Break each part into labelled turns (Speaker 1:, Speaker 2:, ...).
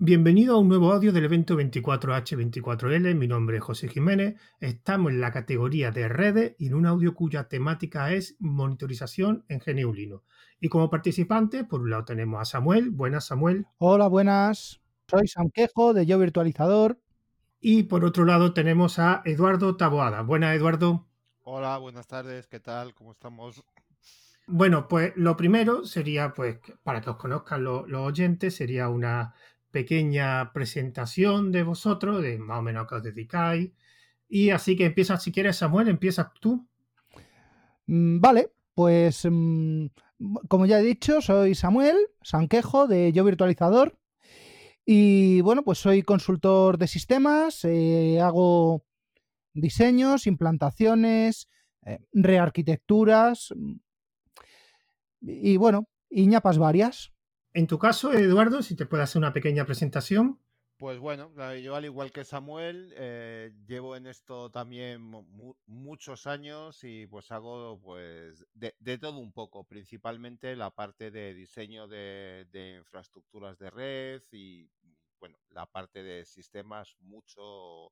Speaker 1: Bienvenido a un nuevo audio del evento 24H24L. Mi nombre es José Jiménez. Estamos en la categoría de redes y en un audio cuya temática es monitorización en GNU Linux. Y como participante, por un lado tenemos a Samuel. Buenas, Samuel.
Speaker 2: Hola, buenas. Soy Sam Quejo de Yo Virtualizador.
Speaker 1: Y por otro lado tenemos a Eduardo Taboada. Buenas, Eduardo.
Speaker 3: Hola, buenas tardes. ¿Qué tal? ¿Cómo estamos?
Speaker 1: Bueno, pues lo primero sería, pues, para que os conozcan los oyentes, sería una pequeña presentación de vosotros, de más o menos a qué os dedicáis. Y así que empiezas, si quieres, Samuel, empiezas tú.
Speaker 2: Mm, vale, pues mm, como ya he dicho, soy Samuel Sanquejo de Yo Virtualizador. Y bueno, pues soy consultor de sistemas, eh, hago diseños, implantaciones, eh, rearquitecturas mm, y bueno, y ñapas varias.
Speaker 1: En tu caso, Eduardo, si te puedo hacer una pequeña presentación.
Speaker 3: Pues bueno, yo al igual que Samuel, eh, llevo en esto también muchos años y pues hago pues de, todo un poco, principalmente la parte de diseño de, infraestructuras de red y bueno, la parte de sistemas mucho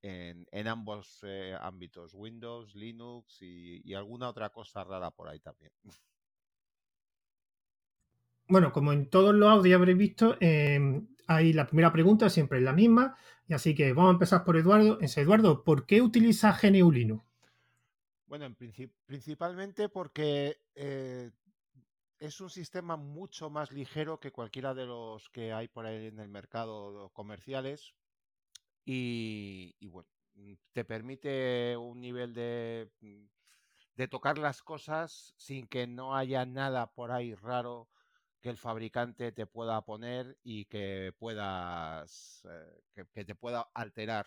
Speaker 3: en, ambos eh, ámbitos, Windows, Linux y alguna otra cosa rara por ahí también.
Speaker 1: Bueno, como en todos los audios habréis visto, eh, hay la primera pregunta siempre es la misma, y así que vamos a empezar por Eduardo. Eduardo, ¿por qué utiliza GNU Linux?
Speaker 3: Bueno, en principalmente porque eh, es un sistema mucho más ligero que cualquiera de los que hay por ahí en el mercado comerciales y, bueno, te permite un nivel de, de tocar las cosas sin que no haya nada por ahí raro que el fabricante te pueda poner y que puedas eh, que, te pueda alterar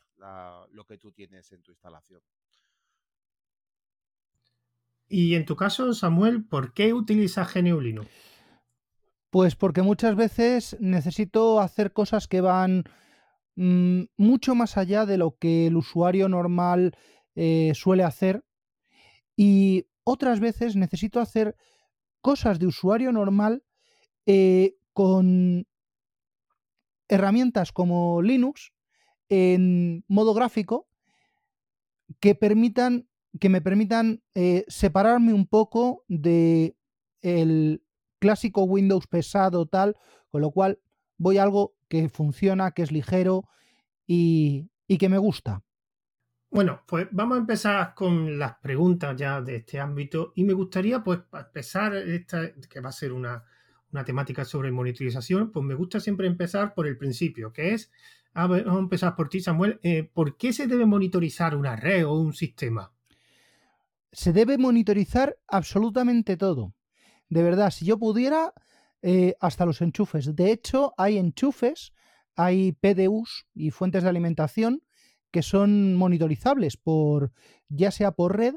Speaker 3: lo que tú tienes en tu instalación.
Speaker 1: Y en tu caso, Samuel, ¿por qué utilizas GNU Linux?
Speaker 2: Pues porque muchas veces necesito hacer cosas que van mm, mucho más allá de lo que el usuario normal eh, suele hacer y otras veces necesito hacer cosas de usuario normal eh, con herramientas como Linux en modo gráfico que permitan que me permitan eh, separarme un poco de el clásico Windows pesado tal, con lo cual voy a algo que funciona, que es ligero y, y que me gusta.
Speaker 1: Bueno, pues vamos a empezar con las preguntas ya de este ámbito y me gustaría pues empezar esta que va a ser una, una temática sobre monitorización, pues me gusta siempre empezar por el principio, que es, vamos a empezar por ti, Samuel, eh, ¿por qué se debe monitorizar una red o un sistema?
Speaker 2: Se debe monitorizar absolutamente todo. De verdad, si yo pudiera, eh, hasta los enchufes. De hecho, hay enchufes, hay PDUs y fuentes de alimentación que son monitorizables por ya sea por red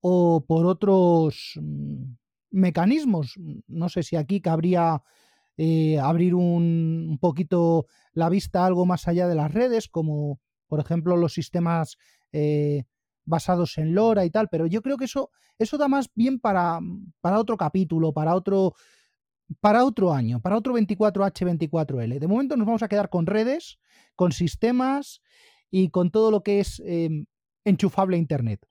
Speaker 2: o por otros mm, mecanismos. No sé si aquí cabría eh, abrir un, poquito la vista algo más allá de las redes, como por ejemplo los sistemas eh, basados en LoRa y tal, pero yo creo que eso, eso da más bien para, para otro capítulo, para otro, para otro año, para otro 24H24L. De momento nos vamos a quedar con redes, con sistemas y con todo lo que es em, enchufable Internet.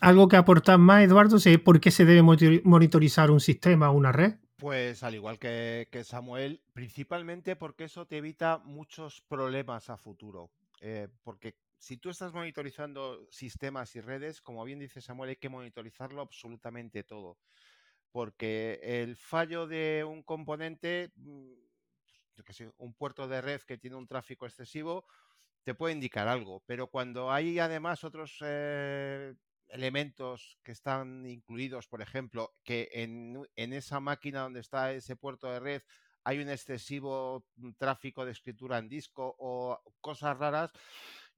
Speaker 1: ¿Algo que aportar más, Eduardo? ¿Por qué se debe monitorizar un sistema o una red?
Speaker 3: Pues al igual que, Samuel, principalmente porque eso te evita muchos problemas a futuro. Eh, porque si tú estás monitorizando sistemas y redes, como bien dice Samuel, hay que monitorizarlo absolutamente todo. Porque el fallo de un componente, mm, que un puerto de red que tiene un tráfico excesivo, te puede indicar algo. Pero cuando hay además otros eh, elementos que están incluidos, por ejemplo, que en, esa máquina donde está ese puerto de red hay un excesivo mm, tráfico de escritura en disco o cosas raras,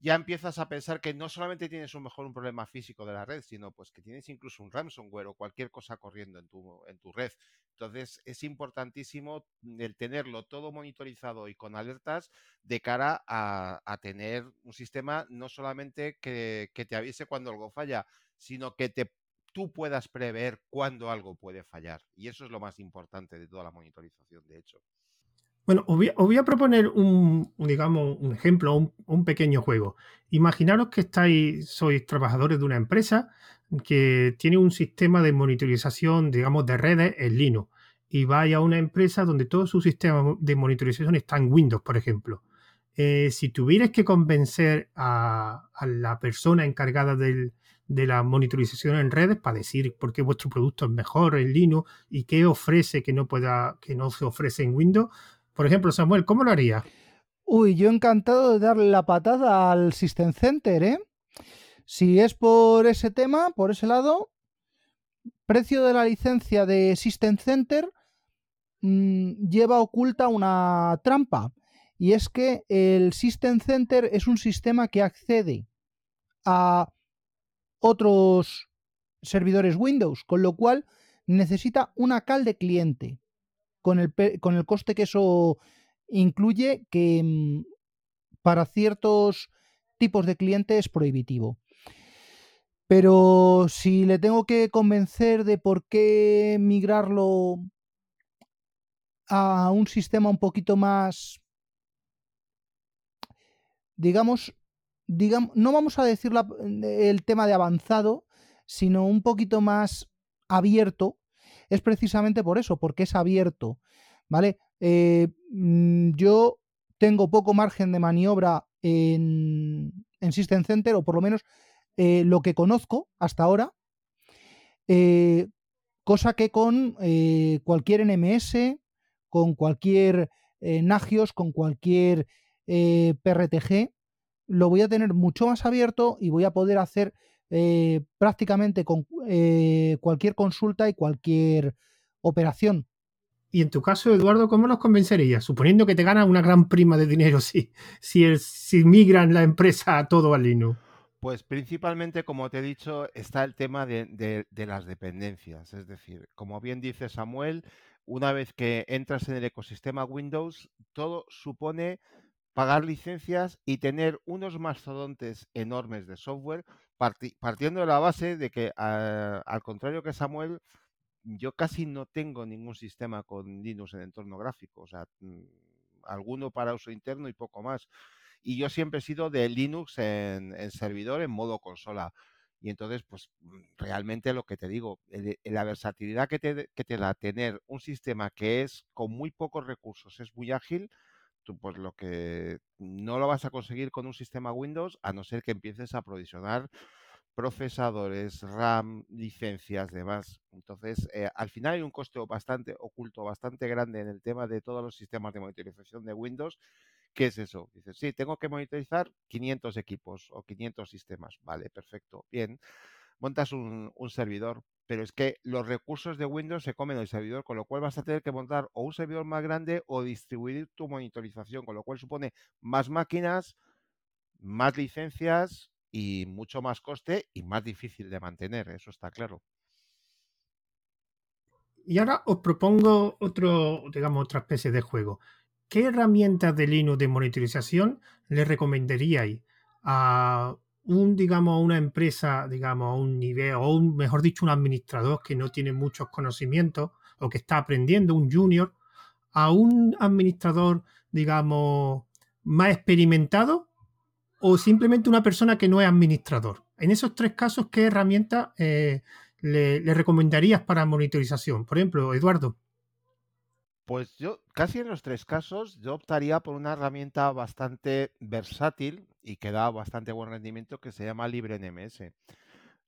Speaker 3: ya empiezas a pensar que no solamente tienes un mejor un problema físico de la red, sino pues que tienes incluso un ransomware o cualquier cosa corriendo en tu, en tu red. Entonces es importantísimo el tenerlo todo monitorizado y con alertas de cara a, tener un sistema no solamente que, te avise cuando algo falla, sino que te tú puedas prever cuándo algo puede fallar. Y eso es lo más importante de toda la monitorización, de hecho.
Speaker 1: Bueno, os voy, a, proponer un, digamos, un ejemplo, un, un, pequeño juego. Imaginaros que estáis, sois trabajadores de una empresa que tiene un sistema de monitorización, digamos, de redes en Linux y vais a una empresa donde todo su sistema de monitorización está en Windows, por ejemplo. Eh, si tuvieras que convencer a, la persona encargada de la monitorización en redes para decir por qué vuestro producto es mejor en Linux y qué ofrece que no pueda, que no se ofrece en Windows, por ejemplo, Samuel, ¿cómo lo haría?
Speaker 2: Uy, yo encantado de darle la patada al System Center, ¿eh? Si es por ese tema, por ese lado, precio de la licencia de System Center mm, lleva oculta una trampa. Y es que el System Center es un sistema que accede a otros servidores Windows, con lo cual necesita una cal de cliente con el, con el coste que eso incluye, que mm, para ciertos tipos de clientes es prohibitivo. Pero si le tengo que convencer de por qué migrarlo a un sistema un poquito más, digamos, digamos no vamos a decir el tema de avanzado, sino un poquito más abierto, es precisamente por eso, porque es abierto, ¿vale? Eh, mm, yo tengo poco margen de maniobra en, System Center, o por lo menos eh, lo que conozco hasta ahora, eh, cosa que con cualquier NMS, con cualquier Nagios, con cualquier PRTG, lo voy a tener mucho más abierto y voy a poder hacer eh, prácticamente con eh, cualquier consulta y cualquier operación.
Speaker 1: Y en tu caso, Eduardo, ¿cómo nos convencerías? Suponiendo que te gana una gran prima de dinero si, si, si migran la empresa a todo al Linux.
Speaker 3: Pues principalmente, como te he dicho, está el tema de, de, las dependencias. Es decir, como bien dice Samuel, una vez que entras en el ecosistema Windows, todo supone pagar licencias y tener unos mastodontes enormes de software partiendo de la base de que, ah, al contrario que Samuel, yo casi no tengo ningún sistema con Linux en entorno gráfico, o sea, mm, alguno para uso interno y poco más. Y yo siempre he sido de Linux en, servidor en modo consola. Y entonces, pues mm, realmente lo que te digo, la versatilidad que te, que te da tener un sistema que es con muy pocos recursos, es muy ágil, pues lo que no lo vas a conseguir con un sistema Windows a no ser que empieces a provisionar procesadores, RAM, licencias, demás. Entonces, eh, al final hay un coste bastante oculto, bastante grande en el tema de todos los sistemas de monitorización de Windows. ¿Qué es eso? Dices, sí, tengo que monitorizar 500 equipos o 500 sistemas. Vale, perfecto, bien. Montas un servidor, pero es que los recursos de Windows se comen el servidor, con lo cual vas a tener que montar o un servidor más grande o distribuir tu monitorización, con lo cual supone más máquinas, más licencias y mucho más coste y más difícil de mantener, eso está claro.
Speaker 1: Y ahora os propongo otro, digamos, otra especie de juego. ¿Qué herramientas de Linux de monitorización le recomendaríais a un, digamos, una empresa, digamos, a un nivel, o un, mejor dicho, un administrador que no tiene muchos conocimientos o que está aprendiendo, un junior, a un administrador, digamos, más experimentado o simplemente una persona que no es administrador. En esos tres casos, ¿qué herramientas eh, le, le recomendarías para monitorización? Por ejemplo, Eduardo.
Speaker 3: Pues yo, casi en los tres casos, yo optaría por una herramienta bastante versátil y que da bastante buen rendimiento que se llama LibreNMS.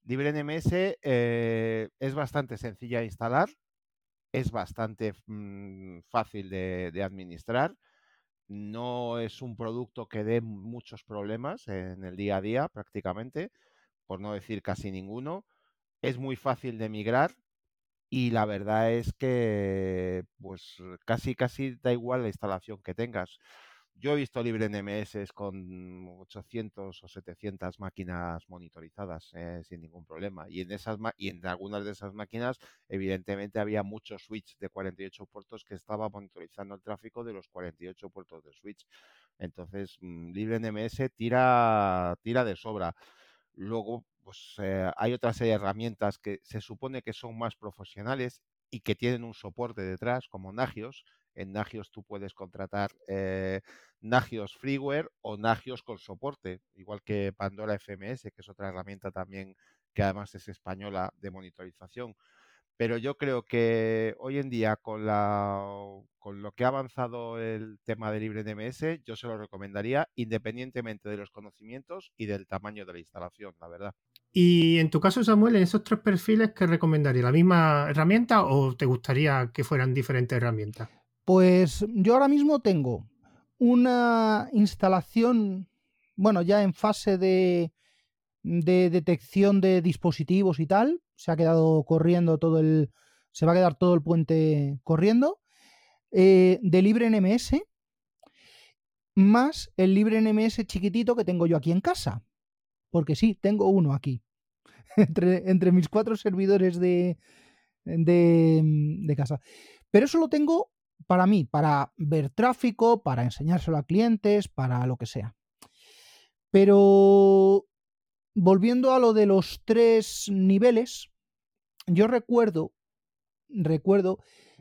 Speaker 3: LibreNMS eh, es bastante sencilla de instalar, es bastante mm, fácil de, administrar, no es un producto que dé muchos problemas en el día a día prácticamente, por no decir casi ninguno. Es muy fácil de migrar, y la verdad es que pues casi casi da igual la instalación que tengas. Yo he visto libre NMS con 800 o 700 máquinas monitorizadas eh, sin ningún problema. Y en, esas y en algunas de esas máquinas, evidentemente, había muchos switch de 48 puertos que estaba monitorizando el tráfico de los 48 puertos de switch. Entonces, mm, libre NMS tira, tira de sobra. Luego, pues eh, hay otra serie de herramientas que se supone que son más profesionales y que tienen un soporte detrás, como Nagios. En Nagios tú puedes contratar eh, Nagios Freeware o Nagios con soporte, igual que Pandora FMS, que es otra herramienta también que además es española de monitorización. Pero yo creo que hoy en día, con, la, con lo que ha avanzado el tema de LibreNMS, yo se lo recomendaría independientemente de los conocimientos y del tamaño de la instalación, la verdad.
Speaker 1: Y en tu caso, Samuel, en esos tres perfiles, ¿qué recomendaría? ¿La misma herramienta o te gustaría que fueran diferentes herramientas?
Speaker 2: Pues yo ahora mismo tengo una instalación, bueno, ya en fase de, de detección de dispositivos y tal, se ha quedado corriendo todo el. Se va a quedar todo el puente corriendo. Eh, de LibreNMS, más el LibreNMS chiquitito que tengo yo aquí en casa. Porque sí, tengo uno aquí. entre, entre mis cuatro servidores de, de, de casa. Pero eso lo tengo para mí, para ver tráfico, para enseñárselo a clientes, para lo que sea. Pero volviendo a lo de los tres niveles, yo recuerdo, recuerdo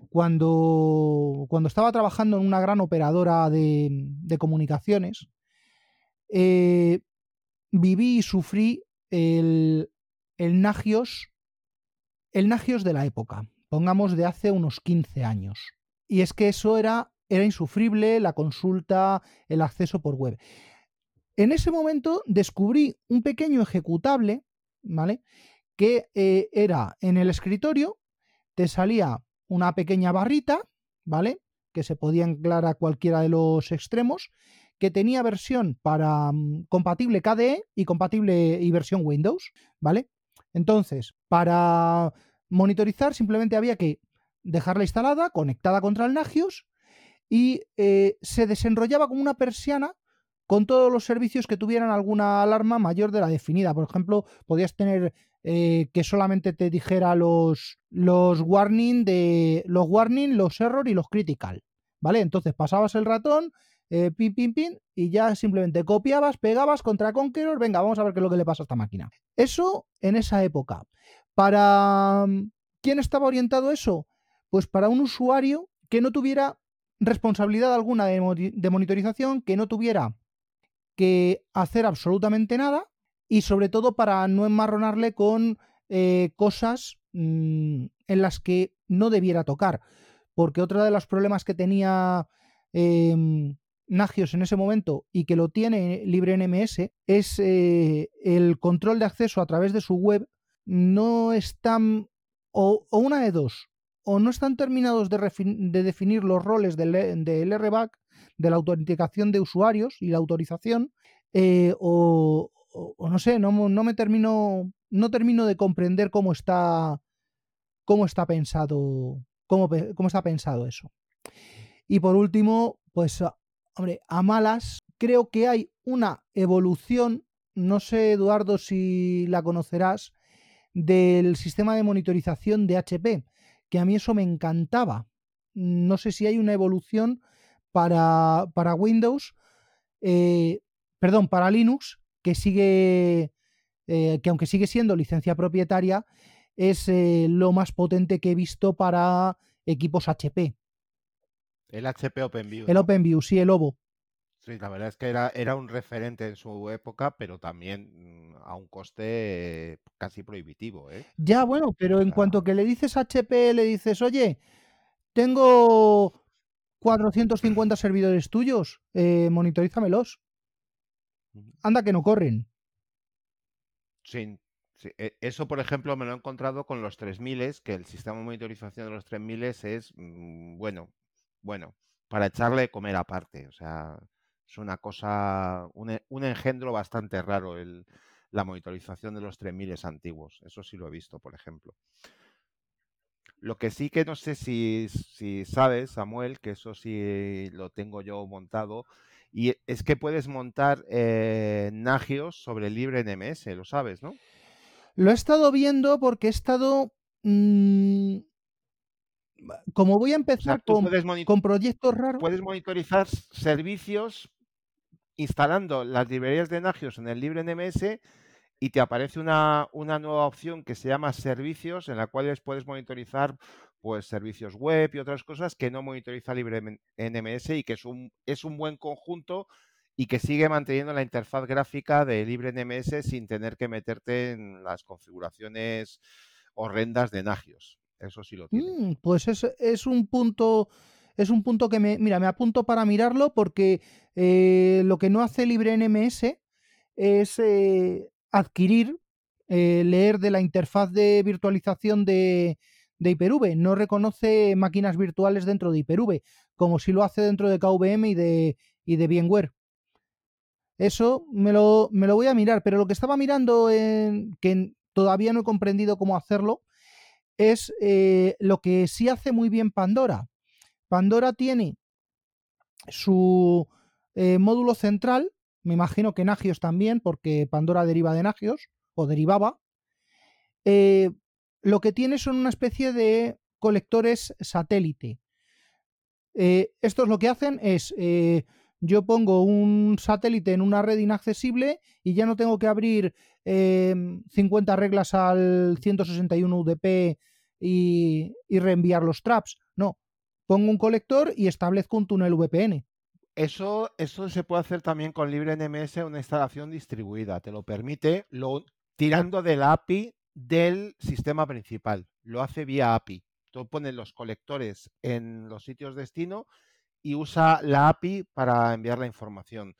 Speaker 2: cuando, cuando estaba trabajando en una gran operadora de, comunicaciones, eh, viví y sufrí el, el Nagios, el Nagios de la época, pongamos de hace unos 15 años. Y es que eso era, era insufrible, la consulta, el acceso por web. En ese momento descubrí un pequeño ejecutable, ¿vale? que eh, era en el escritorio, te salía una pequeña barrita, ¿vale? Que se podía anclar a cualquiera de los extremos, que tenía versión para mm, compatible KDE y compatible y versión Windows, ¿vale? Entonces, para monitorizar simplemente había que dejarla instalada, conectada contra el Nagios, y eh, se desenrollaba como una persiana con todos los servicios que tuvieran alguna alarma mayor de la definida. Por ejemplo, podías tener eh, que solamente te dijera los, los warning de los warning, los error y los critical. ¿Vale? Entonces pasabas el ratón, eh, pin, pin, pin, y ya simplemente copiabas, pegabas contra Conqueror, venga, vamos a ver qué es lo que le pasa a esta máquina. Eso en esa época. ¿Para quién estaba orientado eso? Pues para un usuario que no tuviera responsabilidad alguna de, de monitorización, que no tuviera que hacer absolutamente nada y sobre todo para no enmarronarle con eh, cosas mm, en las que no debiera tocar. Porque otro de los problemas que tenía em, Nagios en ese momento y que lo tiene LibreNMS es eh, el control de acceso a través de su web no están, o, una de dos, o no están terminados de, definir los roles del, del RBAC, de la autenticación de usuarios y la autorización, eh, o, o, no sé, no, no, me termino, no termino de comprender cómo está, cómo está pensado, cómo, cómo está pensado eso. Y por último, pues, ah, hombre, a malas, creo que hay una evolución, no sé, Eduardo, si la conocerás, del sistema de monitorización de HP, que a mí eso me encantaba. No sé si hay una evolución para, para Windows, eh, perdón, para Linux, que sigue, eh, que aunque sigue siendo licencia propietaria, es eh, lo más potente que he visto para equipos HP.
Speaker 3: El HP OpenView.
Speaker 2: El OpenView, sí, el OVO.
Speaker 3: Sí, la verdad es que era, era un referente en su época, pero también mm, a un coste casi prohibitivo. ¿eh?
Speaker 2: Ya, bueno, pero en cuanto que le dices HP, le dices, oye, tengo 450 servidores tuyos, eh, monitorízamelos. Anda que no corren.
Speaker 3: Sí, e, Eso, por ejemplo, me lo he encontrado con los 3000, que el sistema de monitorización de los 3000 es, mm, bueno, bueno, para echarle de comer aparte. O sea, es una cosa, un, e, engendro bastante raro el, la monitorización de los 3000 antiguos. Eso sí lo he visto, por ejemplo. Lo que sí que no sé si, si sabes, Samuel, que eso sí lo tengo yo montado, y es que puedes montar eh, Nagios sobre el libre NMS, lo sabes, ¿no?
Speaker 2: Lo he estado viendo porque he estado. Mm, como voy a empezar con, proyectos raros.
Speaker 3: Puedes monitorizar servicios instalando las librerías de Nagios en el libre NMS y te aparece una, nueva opción que se llama servicios, en la cual puedes monitorizar pues servicios web y otras cosas que no monitoriza LibreNMS y que es un, es un buen conjunto y que sigue manteniendo la interfaz gráfica de LibreNMS sin tener que meterte en las configuraciones horrendas de Nagios. Eso sí lo tiene.
Speaker 2: Mm, pues es, es, un punto. Es un punto que me. Mira, me apunto para mirarlo porque eh, lo que no hace LibreNMS es eh, adquirir, eh, leer de la interfaz de virtualización de, de Hyper-V. No reconoce máquinas virtuales dentro de Hyper-V, como si lo hace dentro de KVM y de, y de VMware. Eso me lo, me lo, voy a mirar, pero lo que estaba mirando, en, que todavía no he comprendido cómo hacerlo, es lo que sí hace muy bien Pandora. Pandora tiene su eh, módulo central, me imagino que Nagios también, porque Pandora deriva de Nagios, o derivaba. Eh, lo que tiene son una especie de colectores satélite. estos lo que hacen es yo pongo un satélite en una red inaccesible y ya no tengo que abrir 50 em, reglas al 161 UDP y, reenviar los traps. No, pongo un colector y establezco un túnel VPN.
Speaker 3: Eso, eso se puede hacer también con LibreNMS, una instalación distribuida. Te lo permite lo, tirando de la API del sistema principal. Lo hace vía API. Tú pones los colectores en los sitios destino y usa la API para enviar la información.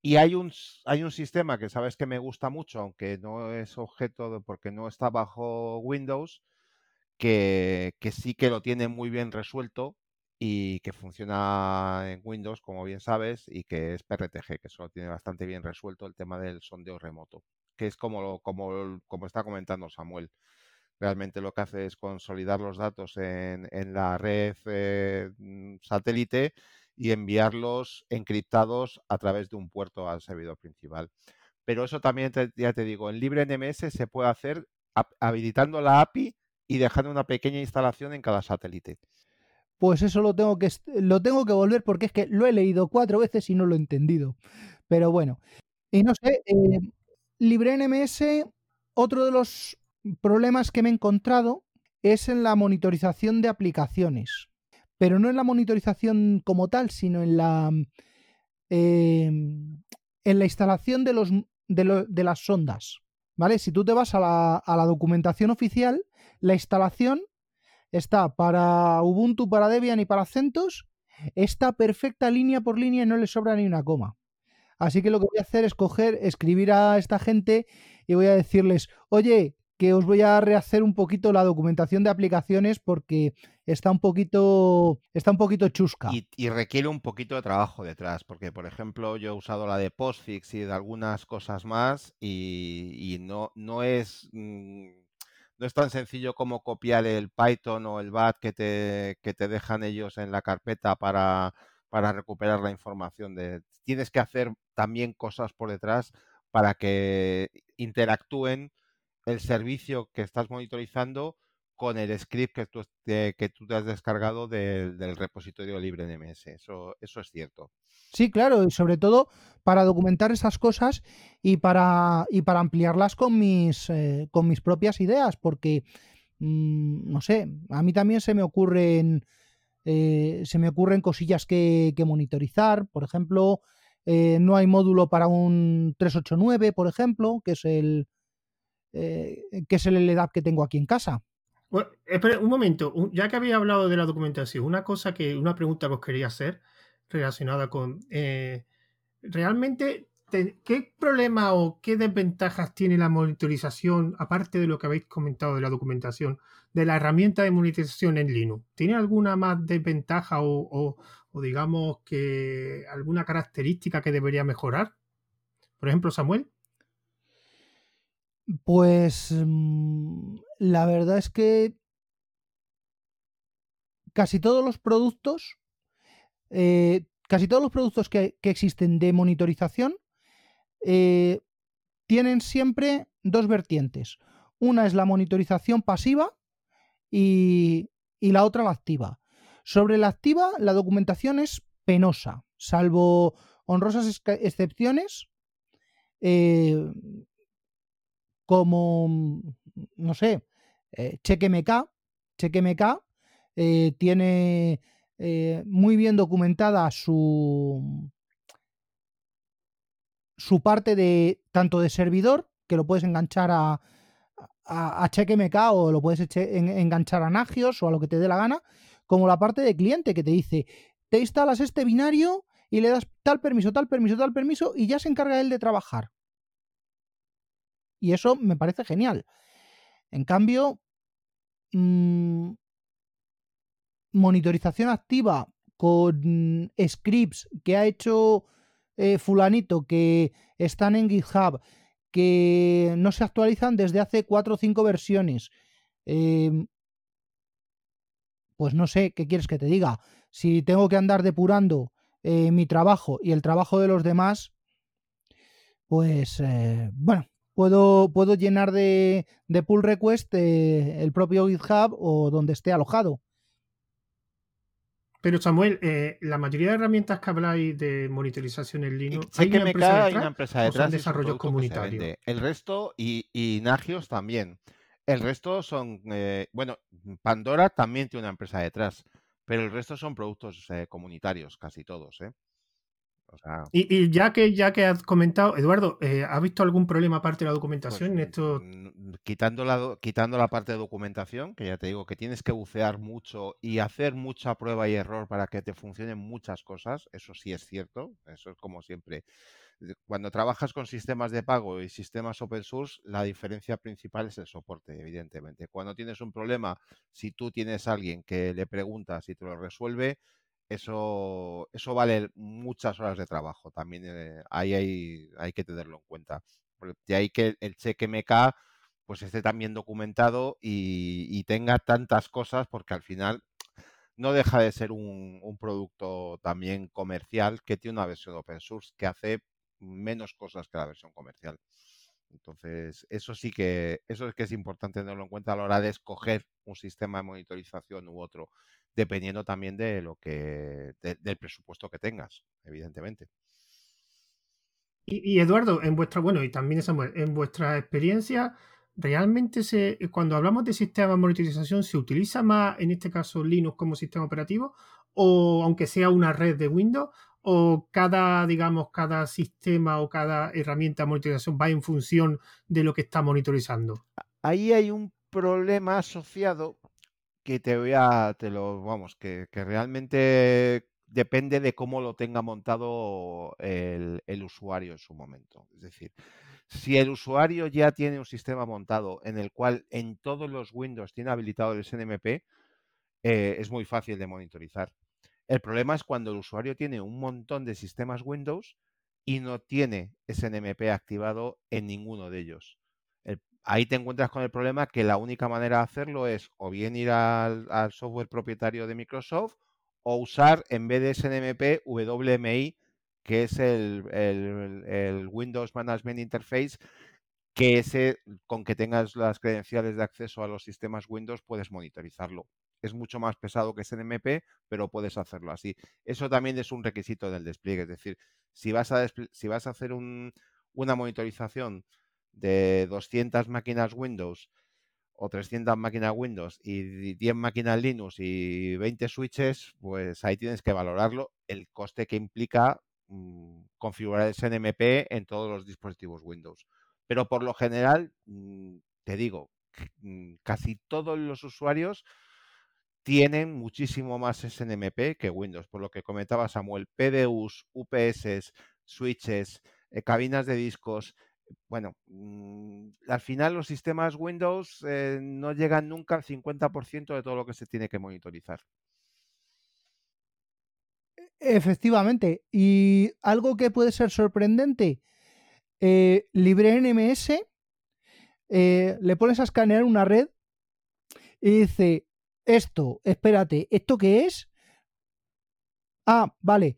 Speaker 3: Y hay un, hay un sistema que sabes que me gusta mucho, aunque no es objeto porque no está bajo Windows, que, sí que lo tiene muy bien resuelto y que funciona en Windows, como bien sabes, y que es PRTG, que eso lo tiene bastante bien resuelto el tema del sondeo remoto, que es como, como, como está comentando Samuel realmente lo que hace es consolidar los datos en, la red eh, mm, satélite y enviarlos encriptados a través de un puerto al servidor principal. Pero eso también, ya te digo, en LibreNMS se puede hacer habilitando la API y dejando una pequeña instalación en cada satélite.
Speaker 2: Pues eso lo tengo que, lo tengo que volver porque es que lo he leído cuatro veces y no lo he entendido. Pero bueno, y no sé, eh, LibreNMS, otro de los problemas que me he encontrado es en la monitorización de aplicaciones, pero no en la monitorización como tal, sino en la, em, en la instalación de, los, de, las sondas. ¿Vale? Si tú te vas a la documentación oficial, la instalación está para Ubuntu, para Debian y para CentOS, está perfecta línea por línea y no le sobra ni una coma. Así que lo que voy a hacer es coger, escribir a esta gente y voy a decirles, oye, que os voy a rehacer un poquito la documentación de aplicaciones porque está un poquito, está un poquito chusca.
Speaker 3: Y, requiere un poquito de trabajo detrás, porque por ejemplo yo he usado la de Postfix y de algunas cosas más y, no, no es... Mm, no es tan sencillo como copiar el Python o el BAT que te, que te dejan ellos en la carpeta para, para recuperar la información. De, tienes que hacer también cosas por detrás para que interactúen el servicio que estás monitorizando con el script que tú, que tú te has descargado del, repositorio libre NMS. Eso, eso es cierto.
Speaker 2: Sí, claro, y sobre todo para documentar esas cosas y para, y para ampliarlas con mis, eh, con mis propias ideas, porque, mm, no sé, a mí también se me ocurren, eh, se me ocurren cosillas que, monitorizar. Por ejemplo, eh, no hay módulo para un 389, por ejemplo, que es el, eh, que es el LDAP que tengo aquí en casa.
Speaker 1: Un momento, ya que había hablado de la documentación, una cosa que, una pregunta que os quería hacer relacionada con eh, realmente ¿qué problema o qué desventajas tiene la monitorización, aparte de lo que habéis comentado de la documentación, de la herramienta de monitorización en Linux? ¿Tiene alguna más desventaja o digamos que alguna característica que debería mejorar? Por ejemplo, Samuel.
Speaker 2: Pues mm, la verdad es que casi todos los productos, eh, casi todos los productos que, existen de monitorización eh, tienen siempre dos vertientes. Una es la monitorización pasiva y, la otra la activa. Sobre la activa, la documentación es penosa, salvo honrosas excepciones. Eh, como, no sé, eh, ChequeMK, ChequeMK eh, tiene eh, muy bien documentada su, su parte de tanto de servidor, que lo puedes enganchar a, a, ChequeMK o lo puedes enganchar a Nagios o a lo que te dé la gana, como la parte de cliente que te dice, te instalas este binario y le das tal permiso, tal permiso, tal permiso y ya se encarga él de trabajar. Y eso me parece genial. En cambio, mmm, monitorización activa con scripts que ha hecho eh, fulanito que están en GitHub, que no se actualizan desde hace cuatro o cinco versiones. Em, pues no sé, ¿qué quieres que te diga? Si tengo que andar depurando eh, mi trabajo y el trabajo de los demás, pues eh, bueno, puedo, puedo llenar de, de pull request el propio GitHub o donde esté alojado.
Speaker 1: Pero Samuel, eh, la mayoría de herramientas que habláis de monitorización en Linux,
Speaker 3: ¿hay, una hay una empresa detrás,
Speaker 1: son desarrollos comunitarios.
Speaker 3: El resto y, Nagios también. El resto son, eh, bueno, Pandora también tiene una empresa detrás, pero el resto son productos eh, comunitarios, casi todos.
Speaker 1: Y, ya que ya que has comentado, Eduardo, eh, ¿has visto algún problema aparte de la documentación
Speaker 3: pues,
Speaker 1: en esto?
Speaker 3: Quitando la, quitando la parte de documentación, que ya te digo que tienes que bucear mucho y hacer mucha prueba y error para que te funcionen muchas cosas, eso sí es cierto, eso es como siempre. Cuando trabajas con sistemas de pago y sistemas open source, la diferencia principal es el soporte, evidentemente. Cuando tienes un problema, si tú tienes a alguien que le preguntas y te lo resuelve, eso, eso vale muchas horas de trabajo. También eh, ahí hay, hay, que tenerlo en cuenta. De ahí que el cheque MK pues esté también documentado y, tenga tantas cosas porque al final no deja de ser un, un, producto también comercial que tiene una versión open source que hace menos cosas que la versión comercial. Entonces, eso sí que, eso es que es importante tenerlo en cuenta a la hora de escoger un sistema de monitorización u otro dependiendo también de lo que del presupuesto que tengas, evidentemente.
Speaker 1: Y, Eduardo, en vuestra, bueno, y también Samuel, en vuestra experiencia, ¿realmente se, cuando hablamos de sistema de monitorización, se utiliza más, en este caso, Linux como sistema operativo? O aunque sea una red de Windows, o cada, digamos, cada sistema o cada herramienta de monitorización va en función de lo que está monitorizando?
Speaker 3: Ahí hay un problema asociado que te voy a, te lo, vamos, que, realmente depende de cómo lo tenga montado el, usuario en su momento. Es decir, si el usuario ya tiene un sistema montado en el cual en todos los Windows tiene habilitado el SNMP, eh, es muy fácil de monitorizar. El problema es cuando el usuario tiene un montón de sistemas Windows y no tiene SNMP activado en ninguno de ellos ahí te encuentras con el problema que la única manera de hacerlo es o bien ir al, software propietario de Microsoft o usar en vez de SNMP WMI, que es el, Windows Management Interface, que con que tengas las credenciales de acceso a los sistemas Windows, puedes monitorizarlo. Es mucho más pesado que SNMP, pero puedes hacerlo así. Eso también es un requisito del despliegue. Es decir, si vas a, si vas a hacer una monitorización de 200 máquinas Windows o 300 máquinas Windows y 10 máquinas Linux y 20 switches, pues ahí tienes que valorarlo el coste que implica mm, configurar el SNMP en todos los dispositivos Windows. Pero por lo general, mm, te digo, mm, casi todos los usuarios tienen muchísimo más SNMP que Windows, por lo que comentaba Samuel, PDUs, UPS, switches, eh, cabinas de discos, bueno, mm, al final los sistemas Windows eh, no llegan nunca al 50% de todo lo que se tiene que monitorizar.
Speaker 2: E, efectivamente. Y algo que puede ser sorprendente, eh, LibreNMS, eh, le pones a escanear una red y dice, esto, espérate, ¿esto qué es? Ah, vale.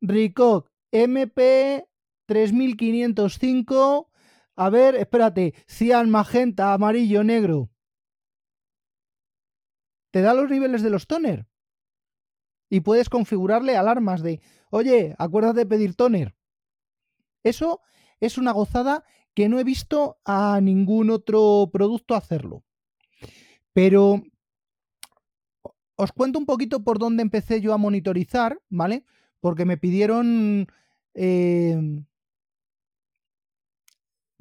Speaker 2: RICOG MP 3505. A ver, espérate. Cian, magenta, amarillo, negro. Te da los niveles de los toner. Y puedes configurarle alarmas de, oye, acuérdate de pedir toner. Eso es una gozada que no he visto a ningún otro producto hacerlo. Pero os cuento un poquito por dónde empecé yo a monitorizar, ¿vale? Porque me pidieron... Eh,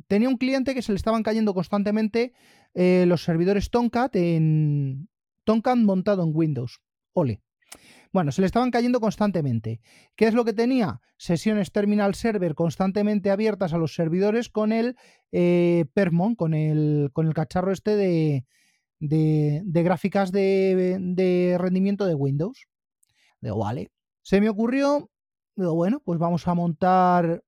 Speaker 2: tenía un cliente que se le estaban cayendo constantemente eh, los servidores Tomcat en Tomcat montado en Windows. Ole. Bueno, se le estaban cayendo constantemente. ¿Qué es lo que tenía? Sesiones terminal server constantemente abiertas a los servidores con el eh, Permon, con el, con el cacharro este de, de, gráficas de, de, rendimiento de Windows. Digo, vale. Se me ocurrió, digo, bueno, pues vamos a montar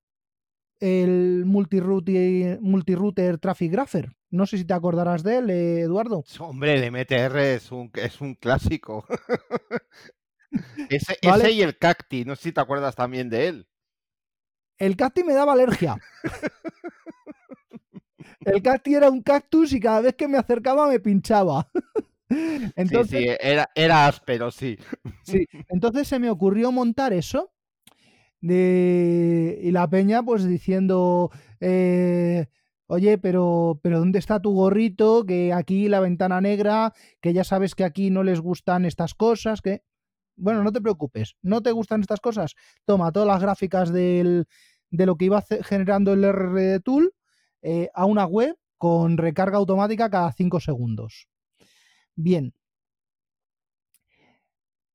Speaker 2: el multirouter, multirouter Traffic Grapher. No sé si te acordarás de él, Eduardo.
Speaker 3: Hombre, el MTR es un, es un clásico. ese, ese, y el Cacti, no sé si te acuerdas también de él.
Speaker 2: El Cacti me daba alergia. el Cacti era un cactus y cada vez que me acercaba me pinchaba.
Speaker 3: Entonces, sí, era, era áspero, sí.
Speaker 2: Sí, entonces se me ocurrió montar eso y la peña pues diciendo, eh, oye, pero, pero ¿dónde está tu gorrito? Que aquí la ventana negra, que ya sabes que aquí no les gustan estas cosas, que... Bueno, no te preocupes, ¿no te gustan estas cosas? Toma todas las gráficas del, de lo que iba generando el RRD Tool eh, a una web con recarga automática cada 5 segundos. Bien.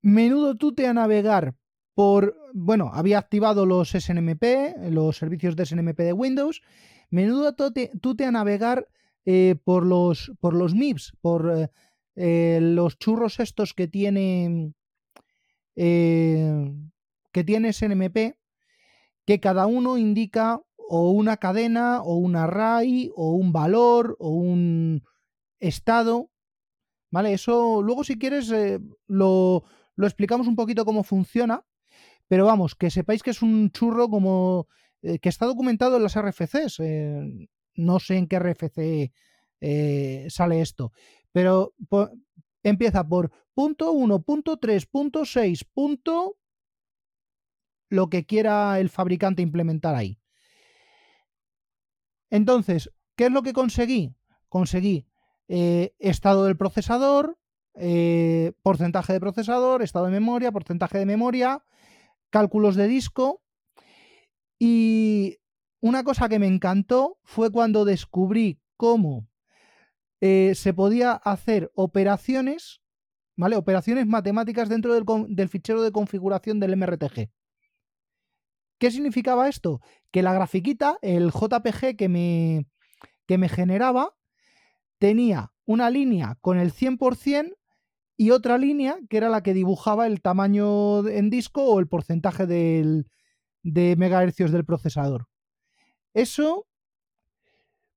Speaker 2: Menudo tute a navegar por, bueno, había activado los SNMP, los servicios de SNMP de Windows. Menudo tute a navegar eh, por, los, por los MIPS, por eh, eh, los churros estos que tiene, que tiene SNMP, que cada uno indica o una cadena, o un array, o un valor, o un estado. ¿Vale? Eso luego si quieres lo, lo explicamos un poquito cómo funciona, pero vamos, que sepáis que es un churro como eh, que está documentado en las RFCs. Eh, no sé en qué RFC eh, sale esto, pero empieza por punto 1, punto 3, punto 6, punto lo que quiera el fabricante implementar ahí. Entonces, ¿qué es lo que conseguí? Conseguí estado del procesador, porcentaje de procesador, estado de memoria, porcentaje de memoria, cálculos de disco. Y una cosa que me encantó fue cuando descubrí cómo eh, se podía hacer operaciones, ¿vale? Operaciones matemáticas dentro del, fichero de configuración del MRTG. ¿Qué significaba esto? Que la grafiquita, el JPG que me, que me generaba, tenía una línea con el 100% y otra línea que era la que dibujaba el tamaño en disco o el porcentaje de megahercios del procesador. Eso,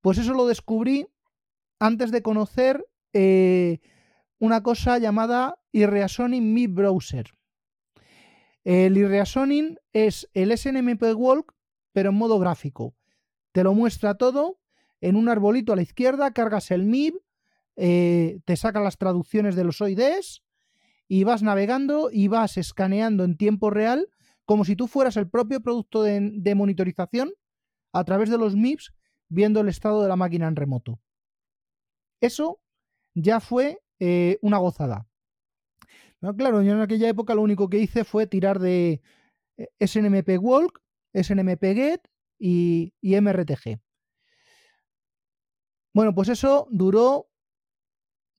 Speaker 2: pues eso lo descubrí antes de conocer eh, una cosa llamada Irreasoning Mi Browser. El Irreasoning es el SNMP Walk, pero en modo gráfico. Te lo muestra todo en un arbolito a la izquierda, cargas el MIB, eh, te saca las traducciones de los OIDs y vas navegando y vas escaneando en tiempo real como si tú fueras el propio producto de, monitorización a través de los MIPS viendo el estado de la máquina en remoto. Eso ya fue eh, una gozada. claro, yo en aquella época lo único que hice fue tirar de eh, SNMP Walk, SNMP Get y, y MRTG. Bueno, pues eso duró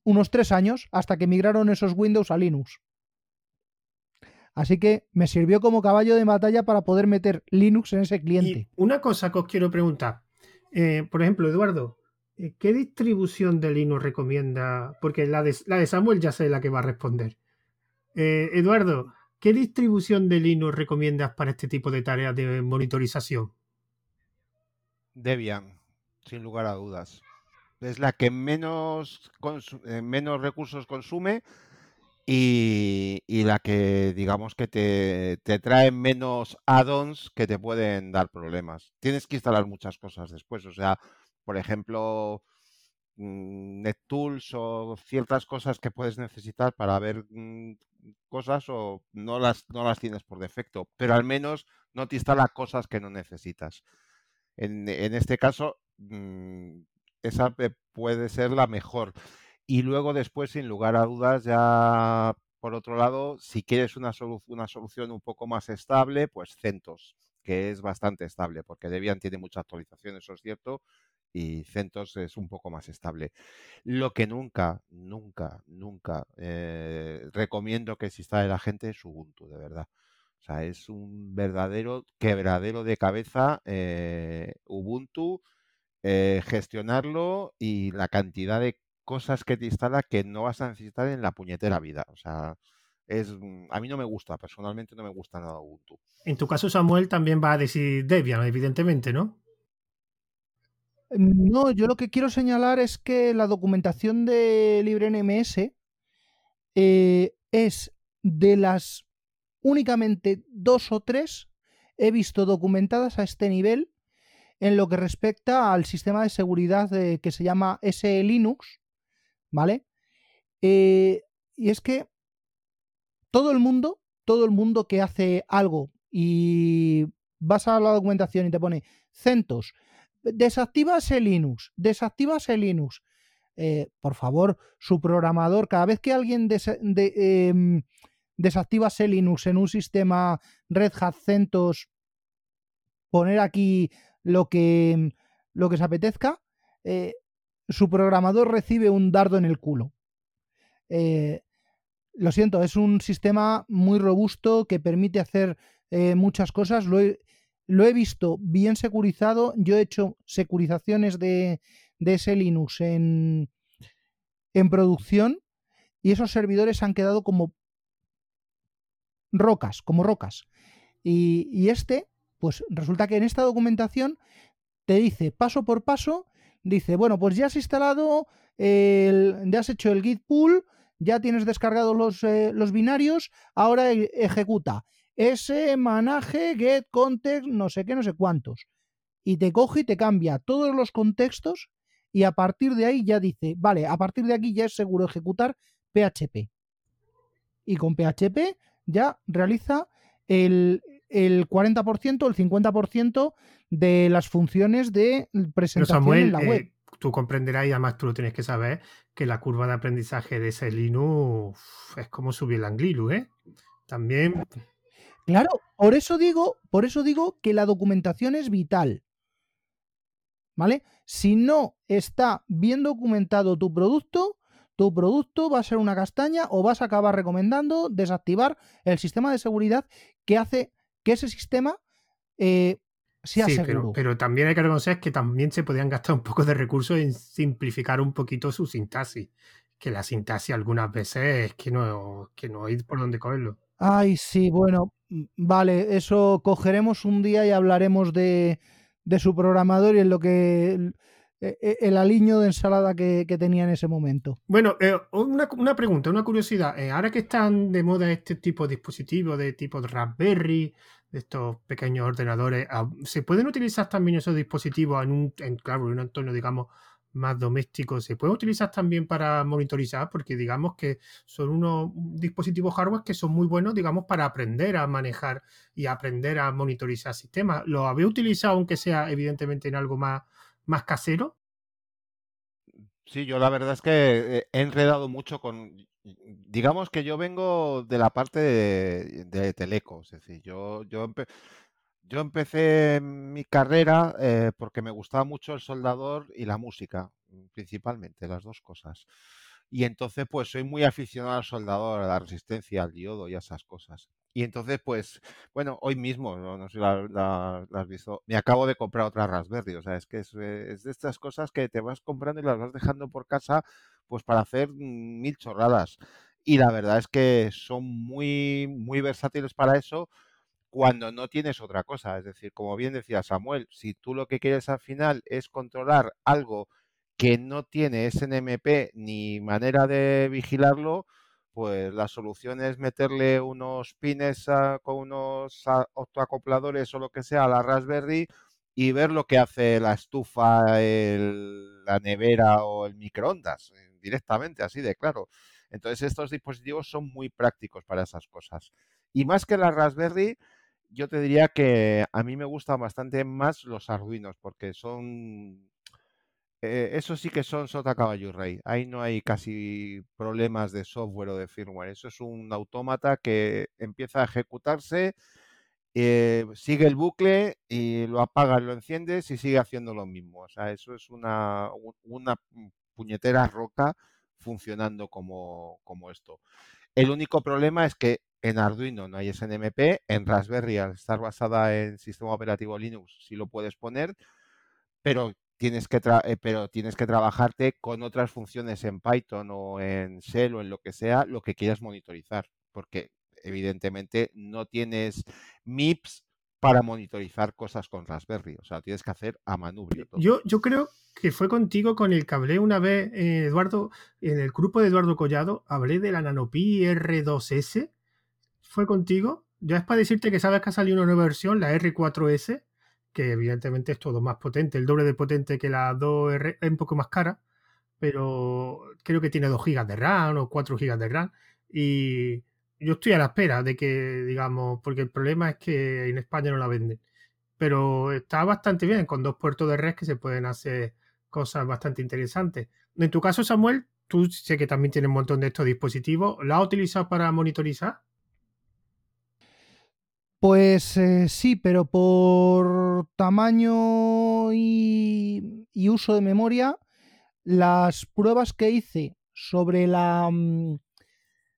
Speaker 2: unos tres años hasta que migraron esos Windows a Linux. Así que me sirvió como caballo de batalla para poder meter Linux en ese cliente.
Speaker 1: una cosa que os quiero preguntar. Eh, por ejemplo, Eduardo, eh, ¿qué distribución de Linux recomienda? Porque la de, la de Samuel ya sé la que va a responder. Eh, Eduardo, ¿qué distribución de Linux recomiendas para este tipo de tareas de monitorización?
Speaker 3: Debian, sin lugar a dudas es la que menos, eh, menos recursos consume y, la que digamos que te, te trae menos add-ons que te pueden dar problemas. Tienes que instalar muchas cosas después, o sea, por ejemplo, mm, NetTools o ciertas cosas que puedes necesitar para ver mm, cosas o no las, no las tienes por defecto, pero al menos no te instala cosas que no necesitas. En, en este caso, mm, esa puede ser la mejor. Y luego después, sin lugar a dudas, ya por otro lado, si quieres una, una solución un poco más estable, pues CentOS, que es bastante estable, porque Debian tiene mucha actualización, eso es cierto, y CentOS es un poco más estable. Lo que nunca, nunca, nunca eh, recomiendo que se instale la gente es Ubuntu, de verdad. O sea, es un verdadero quebradero de cabeza eh, Ubuntu, eh, gestionarlo y la cantidad de cosas que te instala que no vas a necesitar en la puñetera vida. O sea, es, mm, a mí no me gusta, personalmente no me gusta nada Ubuntu.
Speaker 1: En tu caso, Samuel también va a decir Debian, evidentemente, ¿no?
Speaker 2: No, yo lo que quiero señalar es que la documentación de LibreNMS eh, es de las únicamente dos o tres he visto documentadas a este nivel en lo que respecta al sistema de seguridad que se llama SE Linux, ¿vale? Eh, y es que todo el mundo, todo el mundo que hace algo y vas a la documentación y te pone CentOS, desactivas el Linux, desactivas el Linux. Eh, por favor, su programador, cada vez que alguien em, desactiva el Linux en un sistema Red Hat CentOS, poner aquí lo que, lo que se apetezca, eh, su programador recibe un dardo en el culo. Eh, lo siento, es un sistema muy robusto que permite hacer muchas cosas. Lo lo he visto bien securizado. Yo he hecho securizaciones de, ese Linux en, en producción y esos servidores han quedado como rocas, como rocas. Y, este, pues resulta que en esta documentación te dice paso por paso, dice, bueno, pues ya has instalado, el, ya has hecho el git pull, ya tienes descargados los, eh, los binarios, ahora e, ejecuta ese manage, get, context, no sé qué, no sé cuántos. Y te coge y te cambia todos los contextos y a partir de ahí ya dice, vale, a partir de aquí ya es seguro ejecutar PHP. Y con PHP ya realiza el, el 40%, el 50% de las funciones de presentación en la web.
Speaker 1: Eh, tú comprenderás y además tú lo tienes que saber que la curva de aprendizaje de ese Linux es como subir el Anglilu, ¿eh? También
Speaker 2: Claro, por eso digo, por eso digo que la documentación es vital. ¿Vale? Si no está bien documentado tu producto, tu producto va a ser una castaña o vas a acabar recomendando desactivar el sistema de seguridad que hace que ese sistema eh, sea seguro.
Speaker 1: Pero, pero, también hay que reconocer que también se podrían gastar un poco de recursos en simplificar un poquito su sintaxis. Que la sintaxis algunas veces es que no, que no hay por dónde cogerlo.
Speaker 2: Ay, sí, bueno, mm, vale, eso cogeremos un día y hablaremos de, su programador y en lo que e, e, el, aliño de ensalada que, tenía en ese momento.
Speaker 1: Bueno, eh, una, pregunta, una curiosidad. Eh, ahora que están de moda este tipo de dispositivos, de tipo Raspberry, estos pequeños ordenadores, ¿se pueden utilizar también esos dispositivos en un, en, claro, en un entorno, digamos, más domésticos se puede utilizar también para monitorizar porque digamos que son unos dispositivos hardware que son muy buenos digamos para aprender a manejar y aprender a monitorizar sistemas. ¿Lo había utilizado aunque sea evidentemente en algo más, más casero?
Speaker 3: Sí, yo la verdad es que he enredado mucho con, digamos que yo vengo de la parte de, Teleco, es decir, yo, yo, yo empecé mi carrera eh, porque me gustaba mucho el soldador y la música, principalmente, las dos cosas. Y entonces, pues soy muy aficionado al soldador, a la resistencia, al diodo y a esas cosas. Y entonces, pues, bueno, hoy mismo, no, sé si me acabo de comprar otra Raspberry. O sea, es que es, es, de estas cosas que te vas comprando y las vas dejando por casa, pues para hacer mil chorradas. Y la verdad es que son muy, muy versátiles para eso cuando no tienes otra cosa. Es decir, como bien decía Samuel, si tú lo que quieres al final es controlar algo que no tiene SNMP ni manera de vigilarlo, pues la solución es meterle unos pines con unos autoacopladores o lo que sea a la Raspberry y ver lo que hace la estufa, la nevera o el microondas directamente, así de claro. Entonces estos dispositivos son muy prácticos para esas cosas. Y más que la Raspberry, yo te diría que a mí me gustan bastante más los Arduinos porque son eh, eso sí que son sota caballo rey. Ahí no hay casi problemas de software o de firmware. Eso es un autómata que empieza a ejecutarse, eh, sigue el bucle y lo apagas, lo enciendes y sigue haciendo lo mismo. O sea, eso es una, una puñetera roca funcionando como, como esto. El único problema es que en Arduino no hay SNMP, en Raspberry al estar basada en sistema operativo Linux sí lo puedes poner, pero tienes que eh, pero tienes que trabajarte con otras funciones en Python o en Shell o en lo que sea, lo que quieras monitorizar, porque evidentemente no tienes MIPS para monitorizar cosas con Raspberry, o sea, tienes que hacer a manubrio.
Speaker 1: Yo, yo creo que fue contigo con el que hablé una vez, eh, Eduardo, en el grupo de Eduardo Collado, hablé de la Nanopi R2S, fue contigo. Ya es para decirte que sabes que ha salido una nueva versión, la R4S, que evidentemente es todo más potente, el doble de potente que la 2R, es un poco más cara, pero creo que tiene 2 GB de RAM o 4 GB de RAM. Y yo estoy a la espera de que, digamos, porque el problema es que en España no la venden. Pero está bastante bien, con dos puertos de red que se pueden hacer cosas bastante interesantes. En tu caso, Samuel, tú sé que también tienes un montón de estos dispositivos. ¿La has utilizado para monitorizar?
Speaker 2: Pues eh, sí, pero por tamaño y, uso de memoria, las pruebas que hice sobre la mm,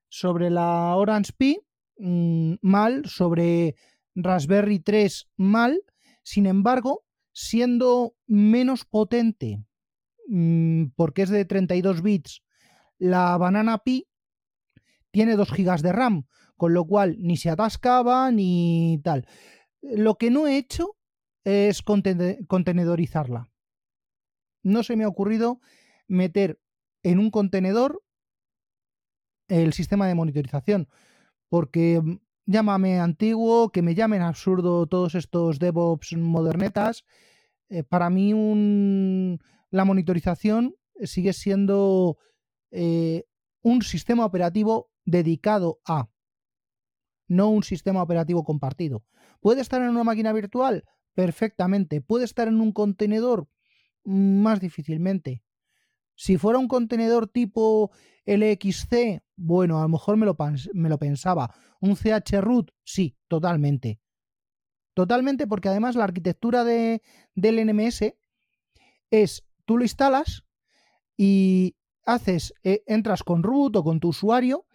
Speaker 2: sobre la Orange Pi mm, mal, sobre Raspberry 3 mal, sin embargo, siendo menos potente mm, porque es de 32 bits, la Banana Pi tiene 2 GB de RAM, con lo cual ni se atascaba ni tal. Lo que no he hecho es contenedorizarla. No se me ha ocurrido meter en un contenedor el sistema de monitorización, porque mm, llámame antiguo, que me llamen absurdo todos estos DevOps modernetas. Eh, para mí la monitorización sigue siendo eh, un sistema operativo dedicado a no un sistema operativo compartido. ¿Puede estar en una máquina virtual? Perfectamente. ¿Puede estar en un contenedor? Más difícilmente. Si fuera un contenedor tipo LXC, bueno, a lo mejor me lo, pensaba. ¿Un CH root? Sí, totalmente. Totalmente porque además la arquitectura de, del NMS es, tú lo instalas y haces, eh, entras con root o con tu usuario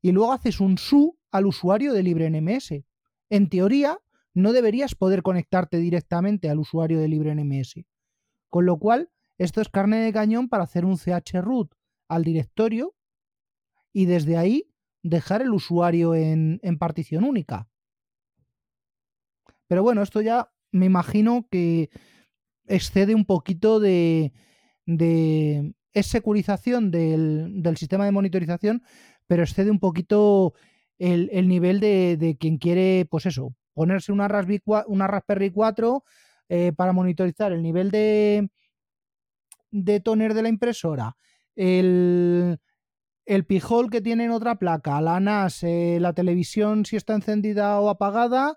Speaker 2: y luego haces un su al usuario de LibreNMS. En teoría, no deberías poder conectarte directamente al usuario de LibreNMS. Con lo cual, esto es carne de cañón para hacer un chroot al directorio y desde ahí dejar el usuario en, partición única. Pero bueno, esto ya me imagino que excede un poquito de, de es securización del, del, sistema de monitorización, pero excede un poquito el, nivel de, quien quiere, pues eso, ponerse una Raspberry, una Raspberry 4 eh, para monitorizar el nivel de, de toner de la impresora, el, el pijol que tiene en otra placa, la NAS, eh, la televisión si está encendida o apagada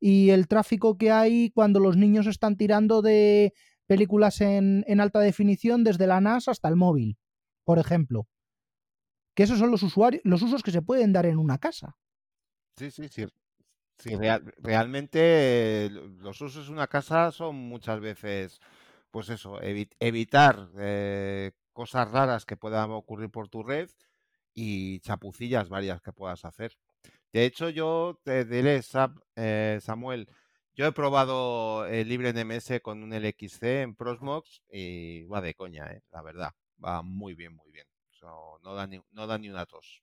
Speaker 2: y el tráfico que hay cuando los niños están tirando de películas en, en alta definición desde la NAS hasta el móvil, por ejemplo que esos son los usuarios, los usos que se pueden dar en una casa.
Speaker 3: Sí, sí, sí. realmente los usos de una casa son muchas veces, pues eso, evitar eh, cosas raras que puedan ocurrir por tu red y chapucillas varias que puedas hacer. De hecho, yo te diré, eh, Samuel, yo he probado el LibreNMS con un LXC en Prosmox y va de coña, eh, la verdad. Va muy bien, muy bien no, da ni, no da ni una tos.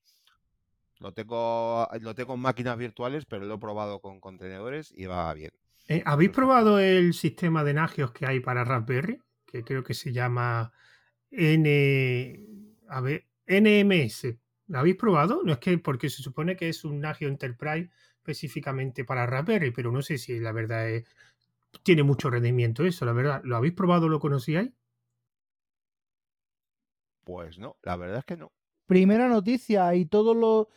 Speaker 3: Lo tengo, lo tengo en máquinas virtuales, pero lo he probado con contenedores y va bien.
Speaker 1: Eh, ¿Habéis probado el sistema de nagios que hay para Raspberry? Que creo que se llama N... A ver, NMS. ¿Lo habéis probado? No es que porque se supone que es un Nagio Enterprise específicamente para Raspberry, pero no sé si la verdad es tiene mucho rendimiento eso, la verdad. ¿Lo habéis probado? ¿Lo conocíais?
Speaker 3: Pues no, la verdad es que no.
Speaker 2: Primera noticia y todo lo,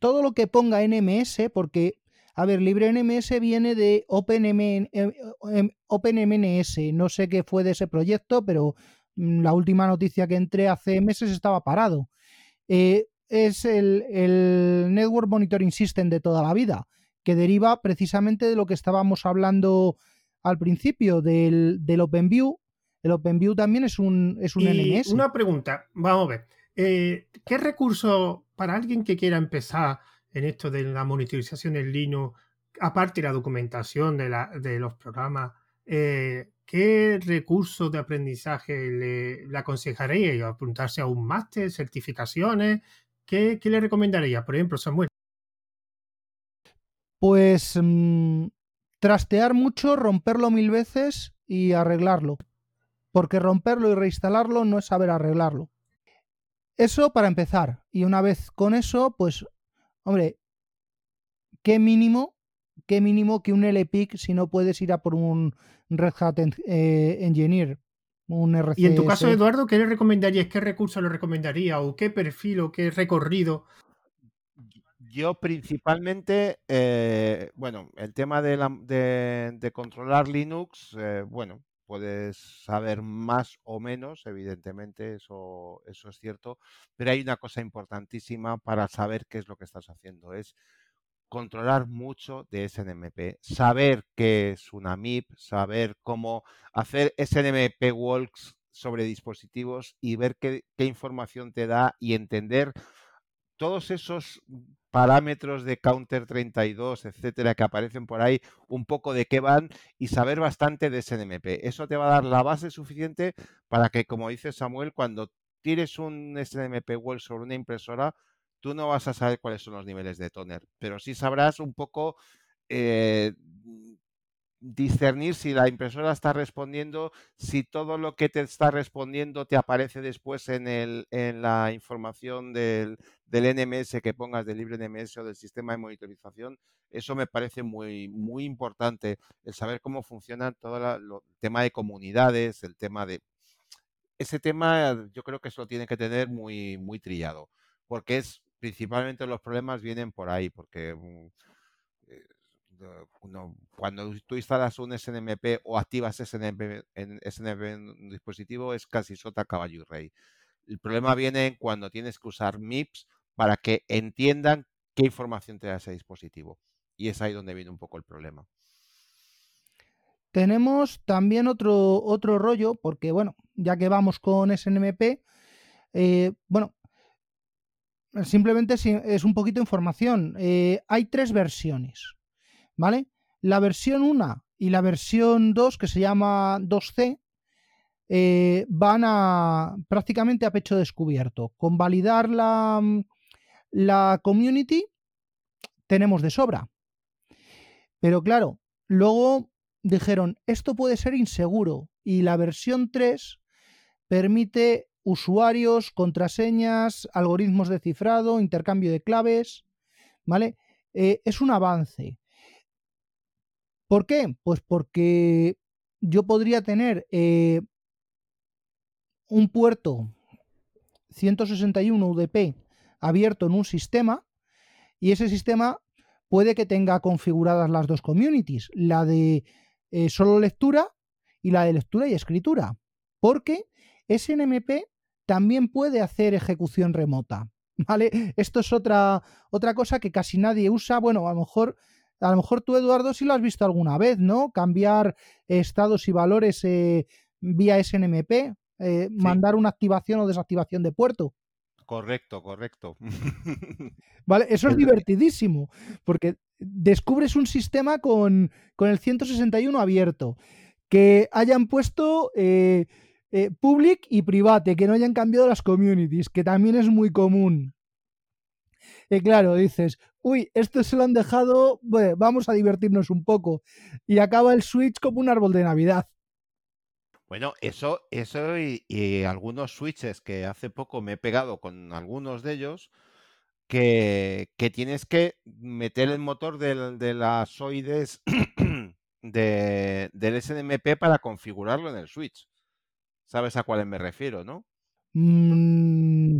Speaker 2: todo lo que ponga NMS, porque, a ver, LibreNMS viene de OpenMNS, no sé qué fue de ese proyecto, pero mm, la última noticia que entré hace meses estaba parado. Eh, es el, el, Network Monitoring System de toda la vida, que deriva precisamente de lo que estábamos hablando al principio del, del OpenView. El OpenView también es un, es un
Speaker 1: y Una pregunta, vamos a ver. Eh, ¿Qué recurso para alguien que quiera empezar en esto de la monitorización en Linux, aparte de la documentación de, los programas, eh, ¿qué recursos de aprendizaje le, aconsejaréis? ¿Apuntarse a un máster, certificaciones? ¿Qué, ¿Qué, le recomendaría, por ejemplo, Samuel?
Speaker 2: Pues mmm, trastear mucho, romperlo mil veces y arreglarlo. Porque romperlo y reinstalarlo no es saber arreglarlo. Eso para empezar. Y una vez con eso, pues, hombre, qué mínimo, qué mínimo que un LPIC si no puedes ir a por un Red Hat eh, Engineer. Un RCS.
Speaker 1: Y en tu caso, Eduardo, ¿qué le recomendarías? ¿Qué recurso le recomendaría? ¿O qué perfil o qué recorrido?
Speaker 3: Yo principalmente, eh, bueno, el tema de, la, de, de controlar Linux, eh, bueno, puedes saber más o menos, evidentemente, eso, eso es cierto, pero hay una cosa importantísima para saber qué es lo que estás haciendo, es controlar mucho de SNMP, saber qué es una MIP, saber cómo hacer SNMP walks sobre dispositivos y ver qué, qué información te da y entender todos esos parámetros de Counter 32, etcétera, que aparecen por ahí, un poco de qué van y saber bastante de SNMP. Eso te va a dar la base suficiente para que, como dice Samuel, cuando tires un SNMP Wall sobre una impresora, tú no vas a saber cuáles son los niveles de toner, pero sí sabrás un poco eh, discernir si la impresora está respondiendo, si todo lo que te está respondiendo te aparece después en, el, en la información del, del, NMS que pongas del libre NMS o del sistema de monitorización. Eso me parece muy, muy importante, el saber cómo funciona todo la, el tema de comunidades, el tema de... Ese tema yo creo que eso lo tiene que tener muy, muy trillado, porque es principalmente los problemas vienen por ahí, porque cuando tú instalas un SNMP o activas SNMP en, SNMP en un dispositivo es casi sota, caballo y rey. El problema viene cuando tienes que usar MIPS para que entiendan qué información te da ese dispositivo. Y es ahí donde viene un poco el problema.
Speaker 2: Tenemos también otro, otro rollo, porque bueno, ya que vamos con SNMP, eh, bueno, simplemente es un poquito de información. Eh, hay tres versiones. ¿Vale? La versión 1 y la versión 2, que se llama 2C, eh, van a prácticamente a pecho descubierto. Con validar la, mm, la community tenemos de sobra. Pero claro, luego dijeron, esto puede ser inseguro y la versión 3 permite usuarios, contraseñas, algoritmos de cifrado, intercambio de claves, ¿vale? Eh, es un avance. ¿Por qué? Pues porque yo podría tener eh, un puerto 161 UDP abierto en un sistema y ese sistema puede que tenga configuradas las dos communities, la de eh, solo lectura y la de lectura y escritura, porque SNMP también puede hacer ejecución remota. ¿Vale? Esto es otra, otra cosa que casi nadie usa. Bueno, a lo mejor a lo mejor tú, Eduardo, sí lo has visto alguna vez, ¿no? Cambiar estados y valores eh, vía SNMP, eh, mandar una activación o desactivación de puerto.
Speaker 3: Correcto, correcto.
Speaker 2: Vale, eso es divertidísimo, porque descubres un sistema con, con el 161 abierto, que hayan puesto eh, public y private, que no hayan cambiado las communities, que también es muy común. Y claro, dices, uy, esto se lo han dejado, vamos a divertirnos un poco. Y acaba el Switch como un árbol de Navidad.
Speaker 3: Bueno, eso, eso y, algunos switches que hace poco me he pegado con algunos de ellos, que, tienes que meter el motor de las SOIDES de, del SNMP para configurarlo en el Switch. ¿Sabes a cuáles me refiero, no?
Speaker 2: Mm,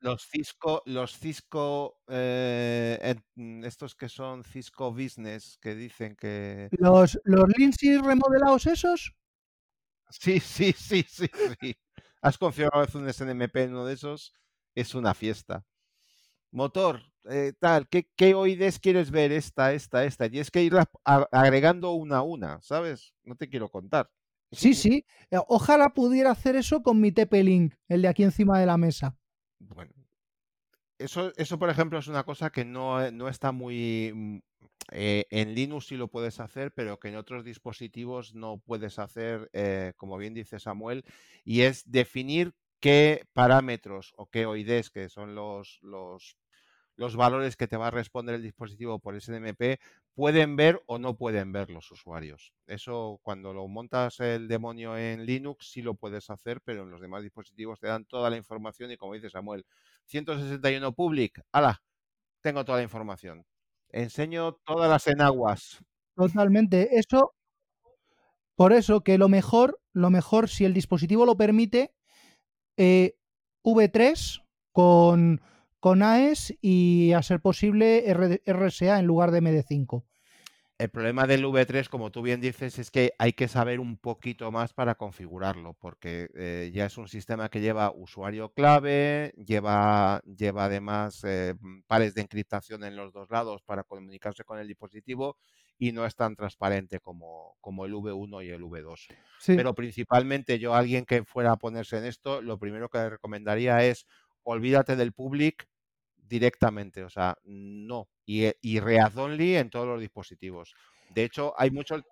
Speaker 3: los Cisco, los Cisco, eh, mm, estos que son Cisco Business, que dicen que...
Speaker 2: ¿Los, los Lindsay remodelados esos?
Speaker 3: Sí, sí, sí, sí, sí. has configurado un SNMP en uno de esos, es una fiesta. Motor, eh, tal, ¿qué, ¿qué, OIDs quieres ver? Esta, esta, esta. Y es que ir agregando una a una, ¿sabes? No te quiero contar.
Speaker 2: Sí, sí. Eh, ojalá pudiera hacer eso con mi TP-Link, el de aquí encima de la mesa.
Speaker 3: Bueno, eso, eso por ejemplo, es una cosa que no, eh, no está muy... Mm, en Linux sí lo puedes hacer, pero que en otros dispositivos no puedes hacer, como bien dice Samuel, y es definir qué parámetros o qué OIDs, que son los, los los valores que te va a responder el dispositivo por SNMP pueden ver o no pueden ver los usuarios. Eso cuando lo montas el demonio en Linux sí lo puedes hacer, pero en los demás dispositivos te dan toda la información y como dice Samuel, 161 public, ala, tengo toda la información. Enseño todas las enaguas.
Speaker 2: Totalmente. Eso, por eso que lo mejor, lo mejor, si el dispositivo lo permite, eh, V3 con con AES y a ser posible RSA en lugar de MD5.
Speaker 3: El problema del V3, como tú bien dices, es que hay que saber un poquito más para configurarlo, porque eh, ya es un sistema que lleva usuario clave, lleva, lleva además eh, pares de encriptación en los dos lados para comunicarse con el dispositivo y no es tan transparente como, como el V1 y el V2. Pero principalmente yo, alguien que fuera a ponerse en esto, lo primero que le recomendaría es olvídate del public, directamente, o sea, no. Y, eh, y read only en todos los dispositivos. De hecho, hay muchos.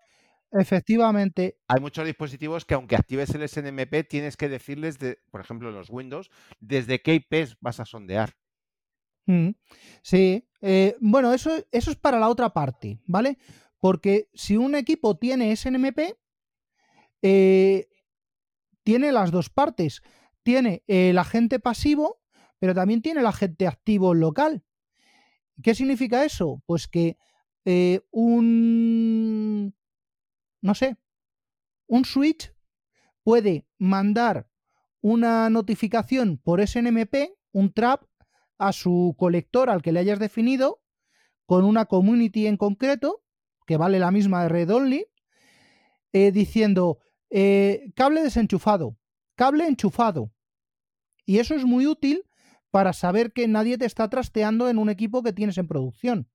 Speaker 2: Efectivamente.
Speaker 3: Hay muchos dispositivos que aunque actives el SNMP, tienes que decirles, de, por ejemplo, en los Windows, desde qué IPs vas a sondear.
Speaker 2: Mm, sí, eh, bueno, eso, eso es para la otra parte, ¿vale? Porque si un equipo tiene SNMP, eh, tiene las dos partes. Tiene el agente pasivo pero también tiene el agente activo local. ¿Qué significa eso? Pues que eh, un, no sé, un switch puede mandar una notificación por SNMP, un trap, a su colector al que le hayas definido, con una community en concreto, que vale la misma de Red Only, eh, diciendo eh, cable desenchufado, cable enchufado. Y eso es muy útil para saber que nadie te está trasteando en un equipo que tienes en producción.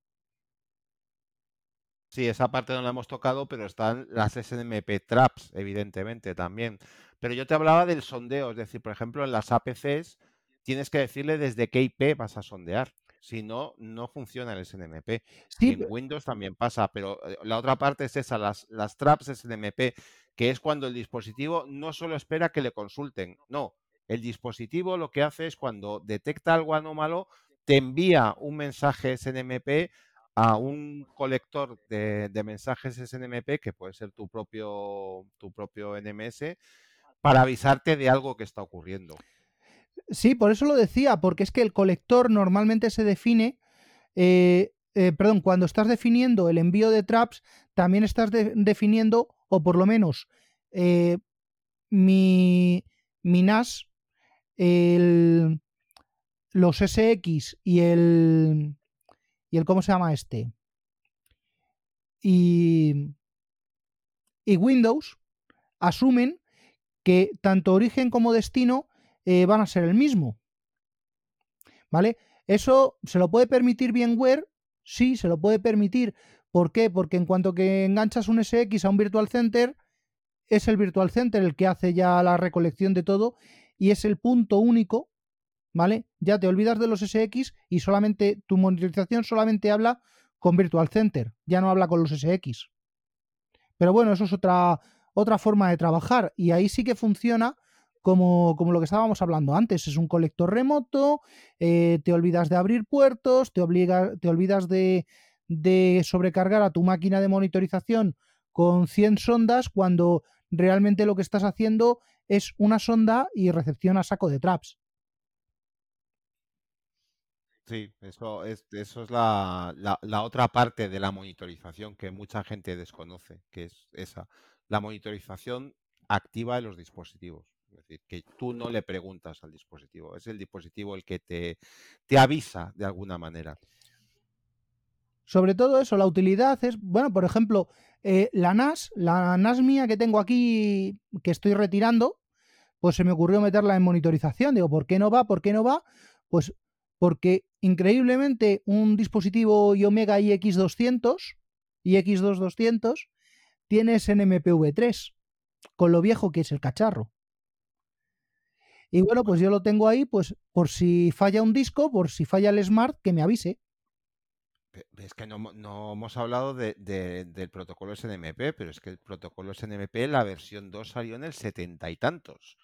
Speaker 3: Sí, esa parte no la hemos tocado, pero están las SNMP traps, evidentemente, también. Pero yo te hablaba del sondeo, es decir, por ejemplo, en las APCs tienes que decirle desde qué IP vas a sondear. Si no, no funciona el SNMP. en Windows también pasa, pero eh, la otra parte es esa, las, las traps SNMP, que es cuando el dispositivo no solo espera que le consulten, no, el dispositivo lo que hace es cuando detecta algo anómalo, te envía un mensaje SNMP a un colector de, mensajes SNMP, que puede ser tu propio, tu propio NMS, para avisarte de algo que está ocurriendo.
Speaker 2: Sí, por eso lo decía, porque es que el colector normalmente se define, eh, eh, perdón, cuando estás definiendo el envío de traps, también estás definiendo, o por lo menos eh, mi, mi NAS el, los SX y el, y el, ¿cómo se llama este? Y, y Windows asumen que tanto origen como destino eh, van a ser el mismo. ¿Vale? Eso se lo puede permitir VMware, sí, se lo puede permitir. ¿Por qué? Porque en cuanto que enganchas un SX a un Virtual Center, es el Virtual Center el que hace ya la recolección de todo y es el punto único, ¿vale? Ya te olvidas de los SX y solamente tu monitorización solamente habla con Virtual Center, ya no habla con los SX. Pero bueno, eso es otra, otra forma de trabajar y ahí sí que funciona como, como lo que estábamos hablando antes. Es un colector remoto, eh, te olvidas de abrir puertos, te, obliga, te olvidas de, de sobrecargar a tu máquina de monitorización con 100 sondas cuando realmente lo que estás haciendo es una sonda y recepción a saco de traps.
Speaker 3: Sí, eso es, eso es la, la, otra parte de la monitorización que mucha gente desconoce, que es esa, la monitorización activa de los dispositivos. Es decir, que tú no le preguntas al dispositivo, es el dispositivo el que te, te avisa de alguna manera.
Speaker 2: Sobre todo eso, la utilidad es, bueno, por ejemplo, eh, la NAS, la NAS mía que tengo aquí, que estoy retirando, pues se me ocurrió meterla en monitorización. Digo, ¿por qué no va? ¿Por qué no va? Pues porque increíblemente un dispositivo Omega iX200, iX2200, tiene SNMPv3, con lo viejo que es el cacharro. Y bueno, pues yo lo tengo ahí, pues por si falla un disco, por si falla el Smart, que me avise.
Speaker 3: Es que no, hemos hablado del protocolo SNMP, pero es que el protocolo SNMP, la versión 2 salió en el setenta y tantos.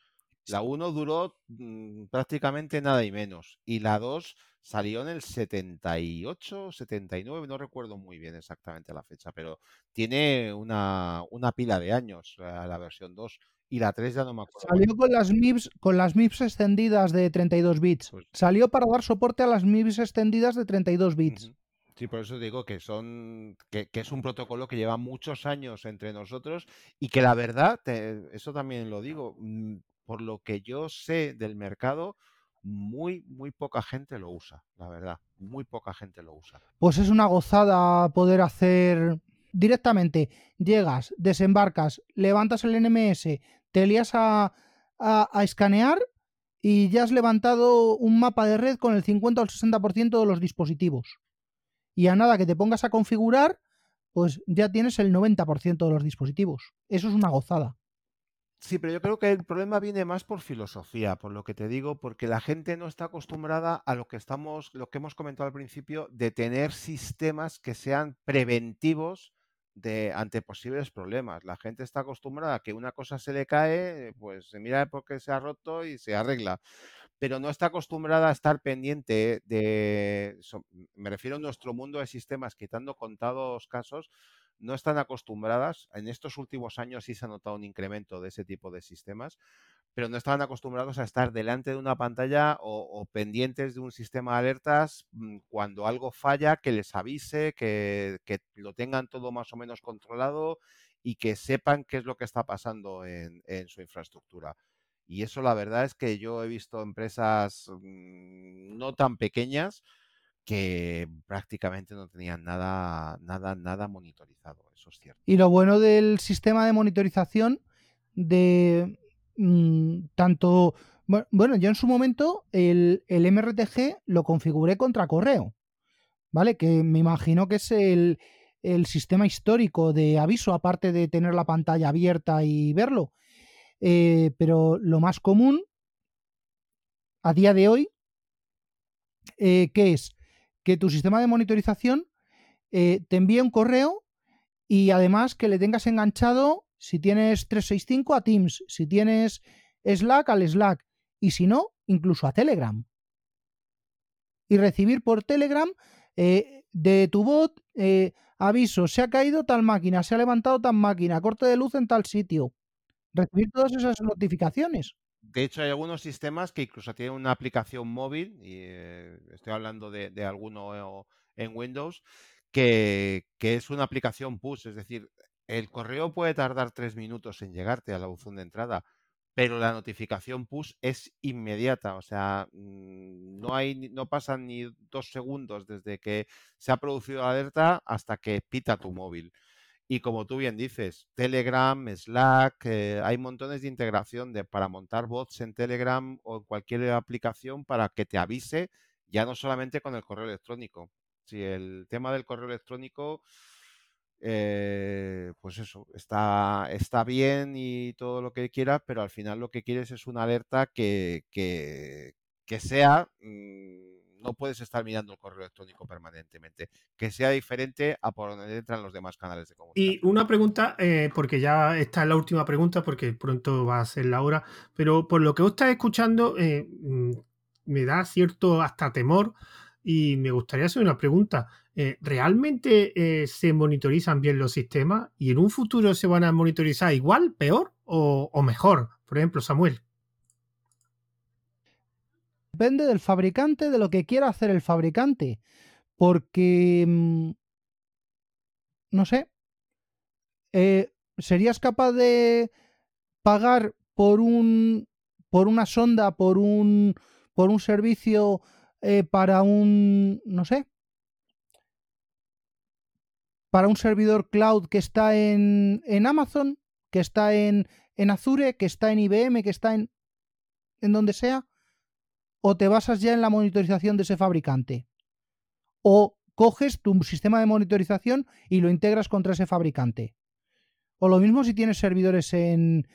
Speaker 3: La 1 duró mm, prácticamente nada y menos. Y la 2 salió en el 78, 79, no recuerdo muy bien exactamente la fecha, pero tiene una, pila de años la, versión 2. Y la 3 ya no me acuerdo.
Speaker 2: Salió con las MIPS, con las MIPS extendidas de 32 bits. Pues salió para dar soporte a las MIPS extendidas de 32 bits.
Speaker 3: Sí, por eso digo que son que, es un protocolo que lleva muchos años entre nosotros y que la verdad, eso también lo digo, mm, por lo que yo sé del mercado, muy, muy poca gente lo usa, la verdad. Muy poca gente lo usa.
Speaker 2: Pues es una gozada poder hacer directamente. Llegas, desembarcas, levantas el NMS, te lías a, a, escanear y ya has levantado un mapa de red con el 50 o el 60% de los dispositivos. Y a nada que te pongas a configurar, pues ya tienes el 90% de los dispositivos. Eso es una gozada.
Speaker 3: Sí, pero yo creo que el problema viene más por filosofía, por lo que te digo, porque la gente no está acostumbrada a lo que estamos, lo que hemos comentado al principio, de tener sistemas que sean preventivos de ante posibles problemas. La gente está acostumbrada a que una cosa se le cae, pues se mira por qué se ha roto y se arregla. Pero no está acostumbrada a estar pendiente de, me refiero a nuestro mundo de sistemas, quitando contados casos, no están acostumbradas, en estos últimos años sí se ha notado un incremento de ese tipo de sistemas, pero no estaban acostumbrados a estar delante de una pantalla o, pendientes de un sistema de alertas mm, cuando algo falla, que les avise, que, lo tengan todo más o menos controlado y que sepan qué es lo que está pasando en, su infraestructura. Y eso la verdad es que yo he visto empresas mm, no tan pequeñas, que prácticamente no tenían nada, nada, nada monitorizado, eso es cierto.
Speaker 2: Y lo bueno del sistema de monitorización de mm, tanto, bueno, yo en su momento el, el, MRTG lo configuré contra correo, ¿vale? Que me imagino que es el, el sistema histórico de aviso, aparte de tener la pantalla abierta y verlo. Eh, pero lo más común a día de hoy, eh, ¿qué es? que tu sistema de monitorización eh, te envíe un correo y además que le tengas enganchado, si tienes 365, a Teams, si tienes Slack, al Slack, y si no, incluso a Telegram. Y recibir por Telegram de tu bot aviso, se ha caído tal máquina, se ha levantado tal máquina, corte de luz en tal sitio. Recibir todas esas notificaciones.
Speaker 3: De hecho, hay algunos sistemas que incluso tienen una aplicación móvil, y eh, estoy hablando de, alguno en Windows, que, es una aplicación push, es decir, el correo puede tardar tres minutos en llegarte a la buzón de entrada, pero la notificación push es inmediata, o sea, mm, no hay, no pasan ni dos segundos desde que se ha producido la alerta hasta que pita tu móvil. Y como tú bien dices, Telegram, Slack, eh, hay montones de integración de, para montar bots en Telegram o cualquier aplicación para que te avise, ya no solamente con el correo electrónico. Si el tema del correo electrónico, eh, pues eso, está, está bien y todo lo que quieras, pero al final lo que quieres es una alerta que, que, que sea... Mm, no puedes estar mirando el correo electrónico permanentemente, que sea diferente a por donde entran los demás canales de
Speaker 1: comunicación. Y una pregunta, eh, porque ya esta es la última pregunta, porque pronto va a ser la hora, pero por lo que os está escuchando, eh, mm, me da cierto hasta temor y me gustaría hacer una pregunta. Eh, ¿Realmente se monitorizan bien los sistemas y en un futuro se van a monitorizar igual, peor o mejor? Por ejemplo, Samuel.
Speaker 2: Depende del fabricante, de lo que quiera hacer el fabricante. Porque, mm, no sé, eh, ¿serías capaz de pagar por un por una sonda, por un por un servicio eh, para un, no sé, para un servidor cloud que está en, en Amazon, que está en, en Azure, que está en IBM, que está en... en donde sea, o te basas ya en la monitorización de ese fabricante. O coges tu sistema de monitorización y lo integras contra ese fabricante. O lo mismo si tienes servidores en,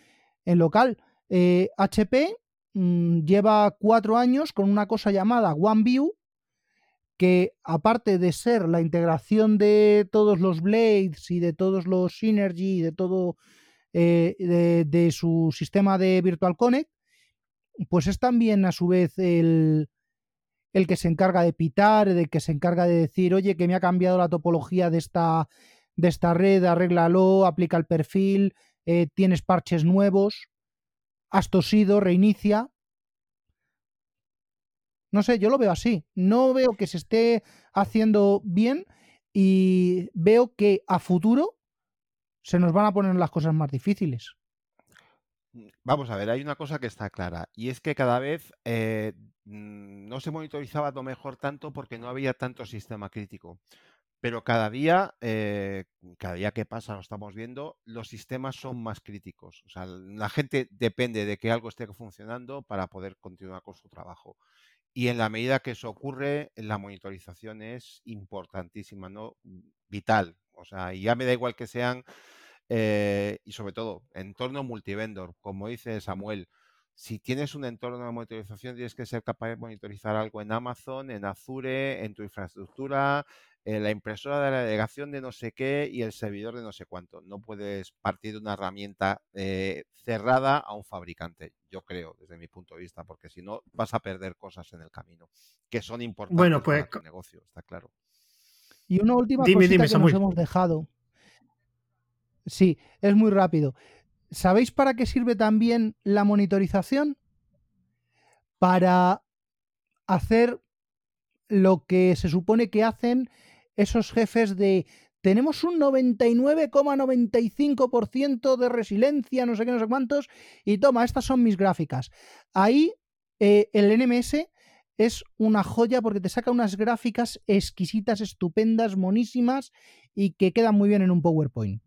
Speaker 2: local. HP eh, mm, lleva cuatro años con una cosa llamada OneView, que aparte de ser la integración de todos los Blades y de todos los Synergy y de todo eh, de, su sistema de Virtual Connect, pues es también a su vez el, el que se encarga de pitar, el que se encarga de decir, oye, que me ha cambiado la topología de esta, de esta red, arréglalo, aplica el perfil, eh, tienes parches nuevos, has tosido, reinicia. No sé, yo lo veo así. No veo que se esté haciendo bien y veo que a futuro se nos van a poner las cosas más difíciles.
Speaker 3: Mm, vamos a ver, hay una cosa que está clara y es que cada vez eh, mm, no se monitorizaba lo mejor tanto porque no había tanto sistema crítico. Pero cada día, eh, cada día que pasa, lo estamos viendo, los sistemas son más críticos. O sea, la gente depende de que algo esté funcionando para poder continuar con su trabajo. Y en la medida que eso ocurre, la monitorización es importantísima, ¿no? Vital. O sea, y ya me da igual que sean, eh, y sobre todo, entorno multivendor, como dice Samuel. Si tienes un entorno de monitorización, tienes que ser capaz de monitorizar algo en Amazon, en Azure, en tu infraestructura, eh, la impresora de la delegación de no sé qué y el servidor de no sé cuánto. No puedes partir de una herramienta eh, cerrada a un fabricante, yo creo, desde mi punto de vista, porque si no vas a perder cosas en el camino que son importantes
Speaker 1: bueno, pues,
Speaker 3: para tu negocio, está claro.
Speaker 2: Y una última cosa que nos hemos dejado. Sí, es muy rápido. ¿Sabéis para qué sirve también la monitorización? Para hacer lo que se supone que hacen esos jefes de tenemos un 99,95% de resiliencia, no sé qué, no sé cuántos, y toma, estas son mis gráficas. Ahí eh, el NMS es una joya porque te saca unas gráficas exquisitas, estupendas, monísimas y que quedan muy bien en un PowerPoint.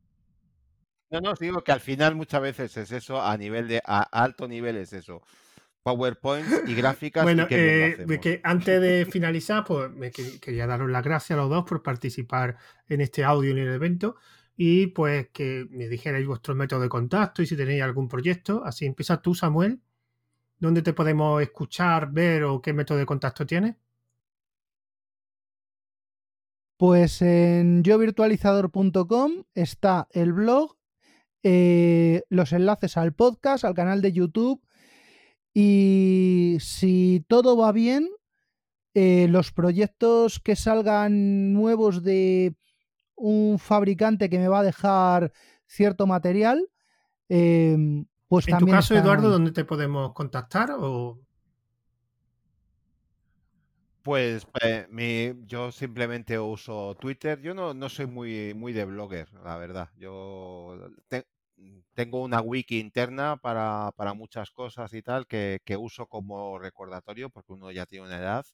Speaker 3: No, no, digo que al final muchas veces es eso, a nivel de, a alto nivel es eso. PowerPoint y gráficas.
Speaker 1: Bueno, eh, que antes de finalizar, pues me quería daros las gracias a los dos por participar en este audio en el evento y pues que me dijerais vuestro método de contacto y si tenéis algún proyecto. Así empieza tú, Samuel. ¿Dónde te podemos escuchar, ver o qué método de contacto tienes?
Speaker 2: Pues en yovirtualizador.com está el blog, eh, los enlaces al podcast, al canal de YouTube y si todo va bien, eh, los proyectos que salgan nuevos de un fabricante que me va a dejar cierto material, em, pues
Speaker 1: en
Speaker 2: tu
Speaker 1: caso, Eduardo, ¿dónde te podemos contactar? O...
Speaker 3: Pues eh, yo simplemente uso Twitter. Yo no, no soy muy, muy de blogger, la verdad. Yo tengo una wiki interna para, muchas cosas y tal que, uso como recordatorio porque uno ya tiene una edad.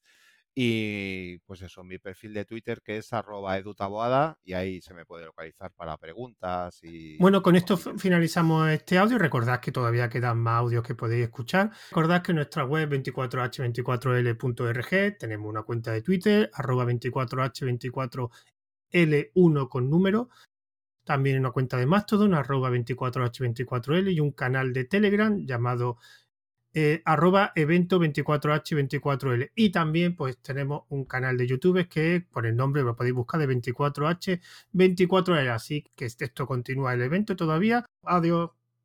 Speaker 3: Y pues eso, mi perfil de Twitter que es arroba edutaboada y ahí se me puede localizar para preguntas y...
Speaker 1: Bueno, con esto finalizamos este audio. Recordad que todavía quedan más audios que podéis escuchar. Recordad que en nuestra web 24h24l.org tenemos una cuenta de Twitter, arroba 24h24l1 con número también una cuenta de Mastodon, arroba 24h24l y un canal de Telegram llamado eh, arroba evento 24h24l. Y también pues tenemos un canal de YouTube que por el nombre lo podéis buscar de 24h24l. Así que esto continúa el evento todavía. Adiós.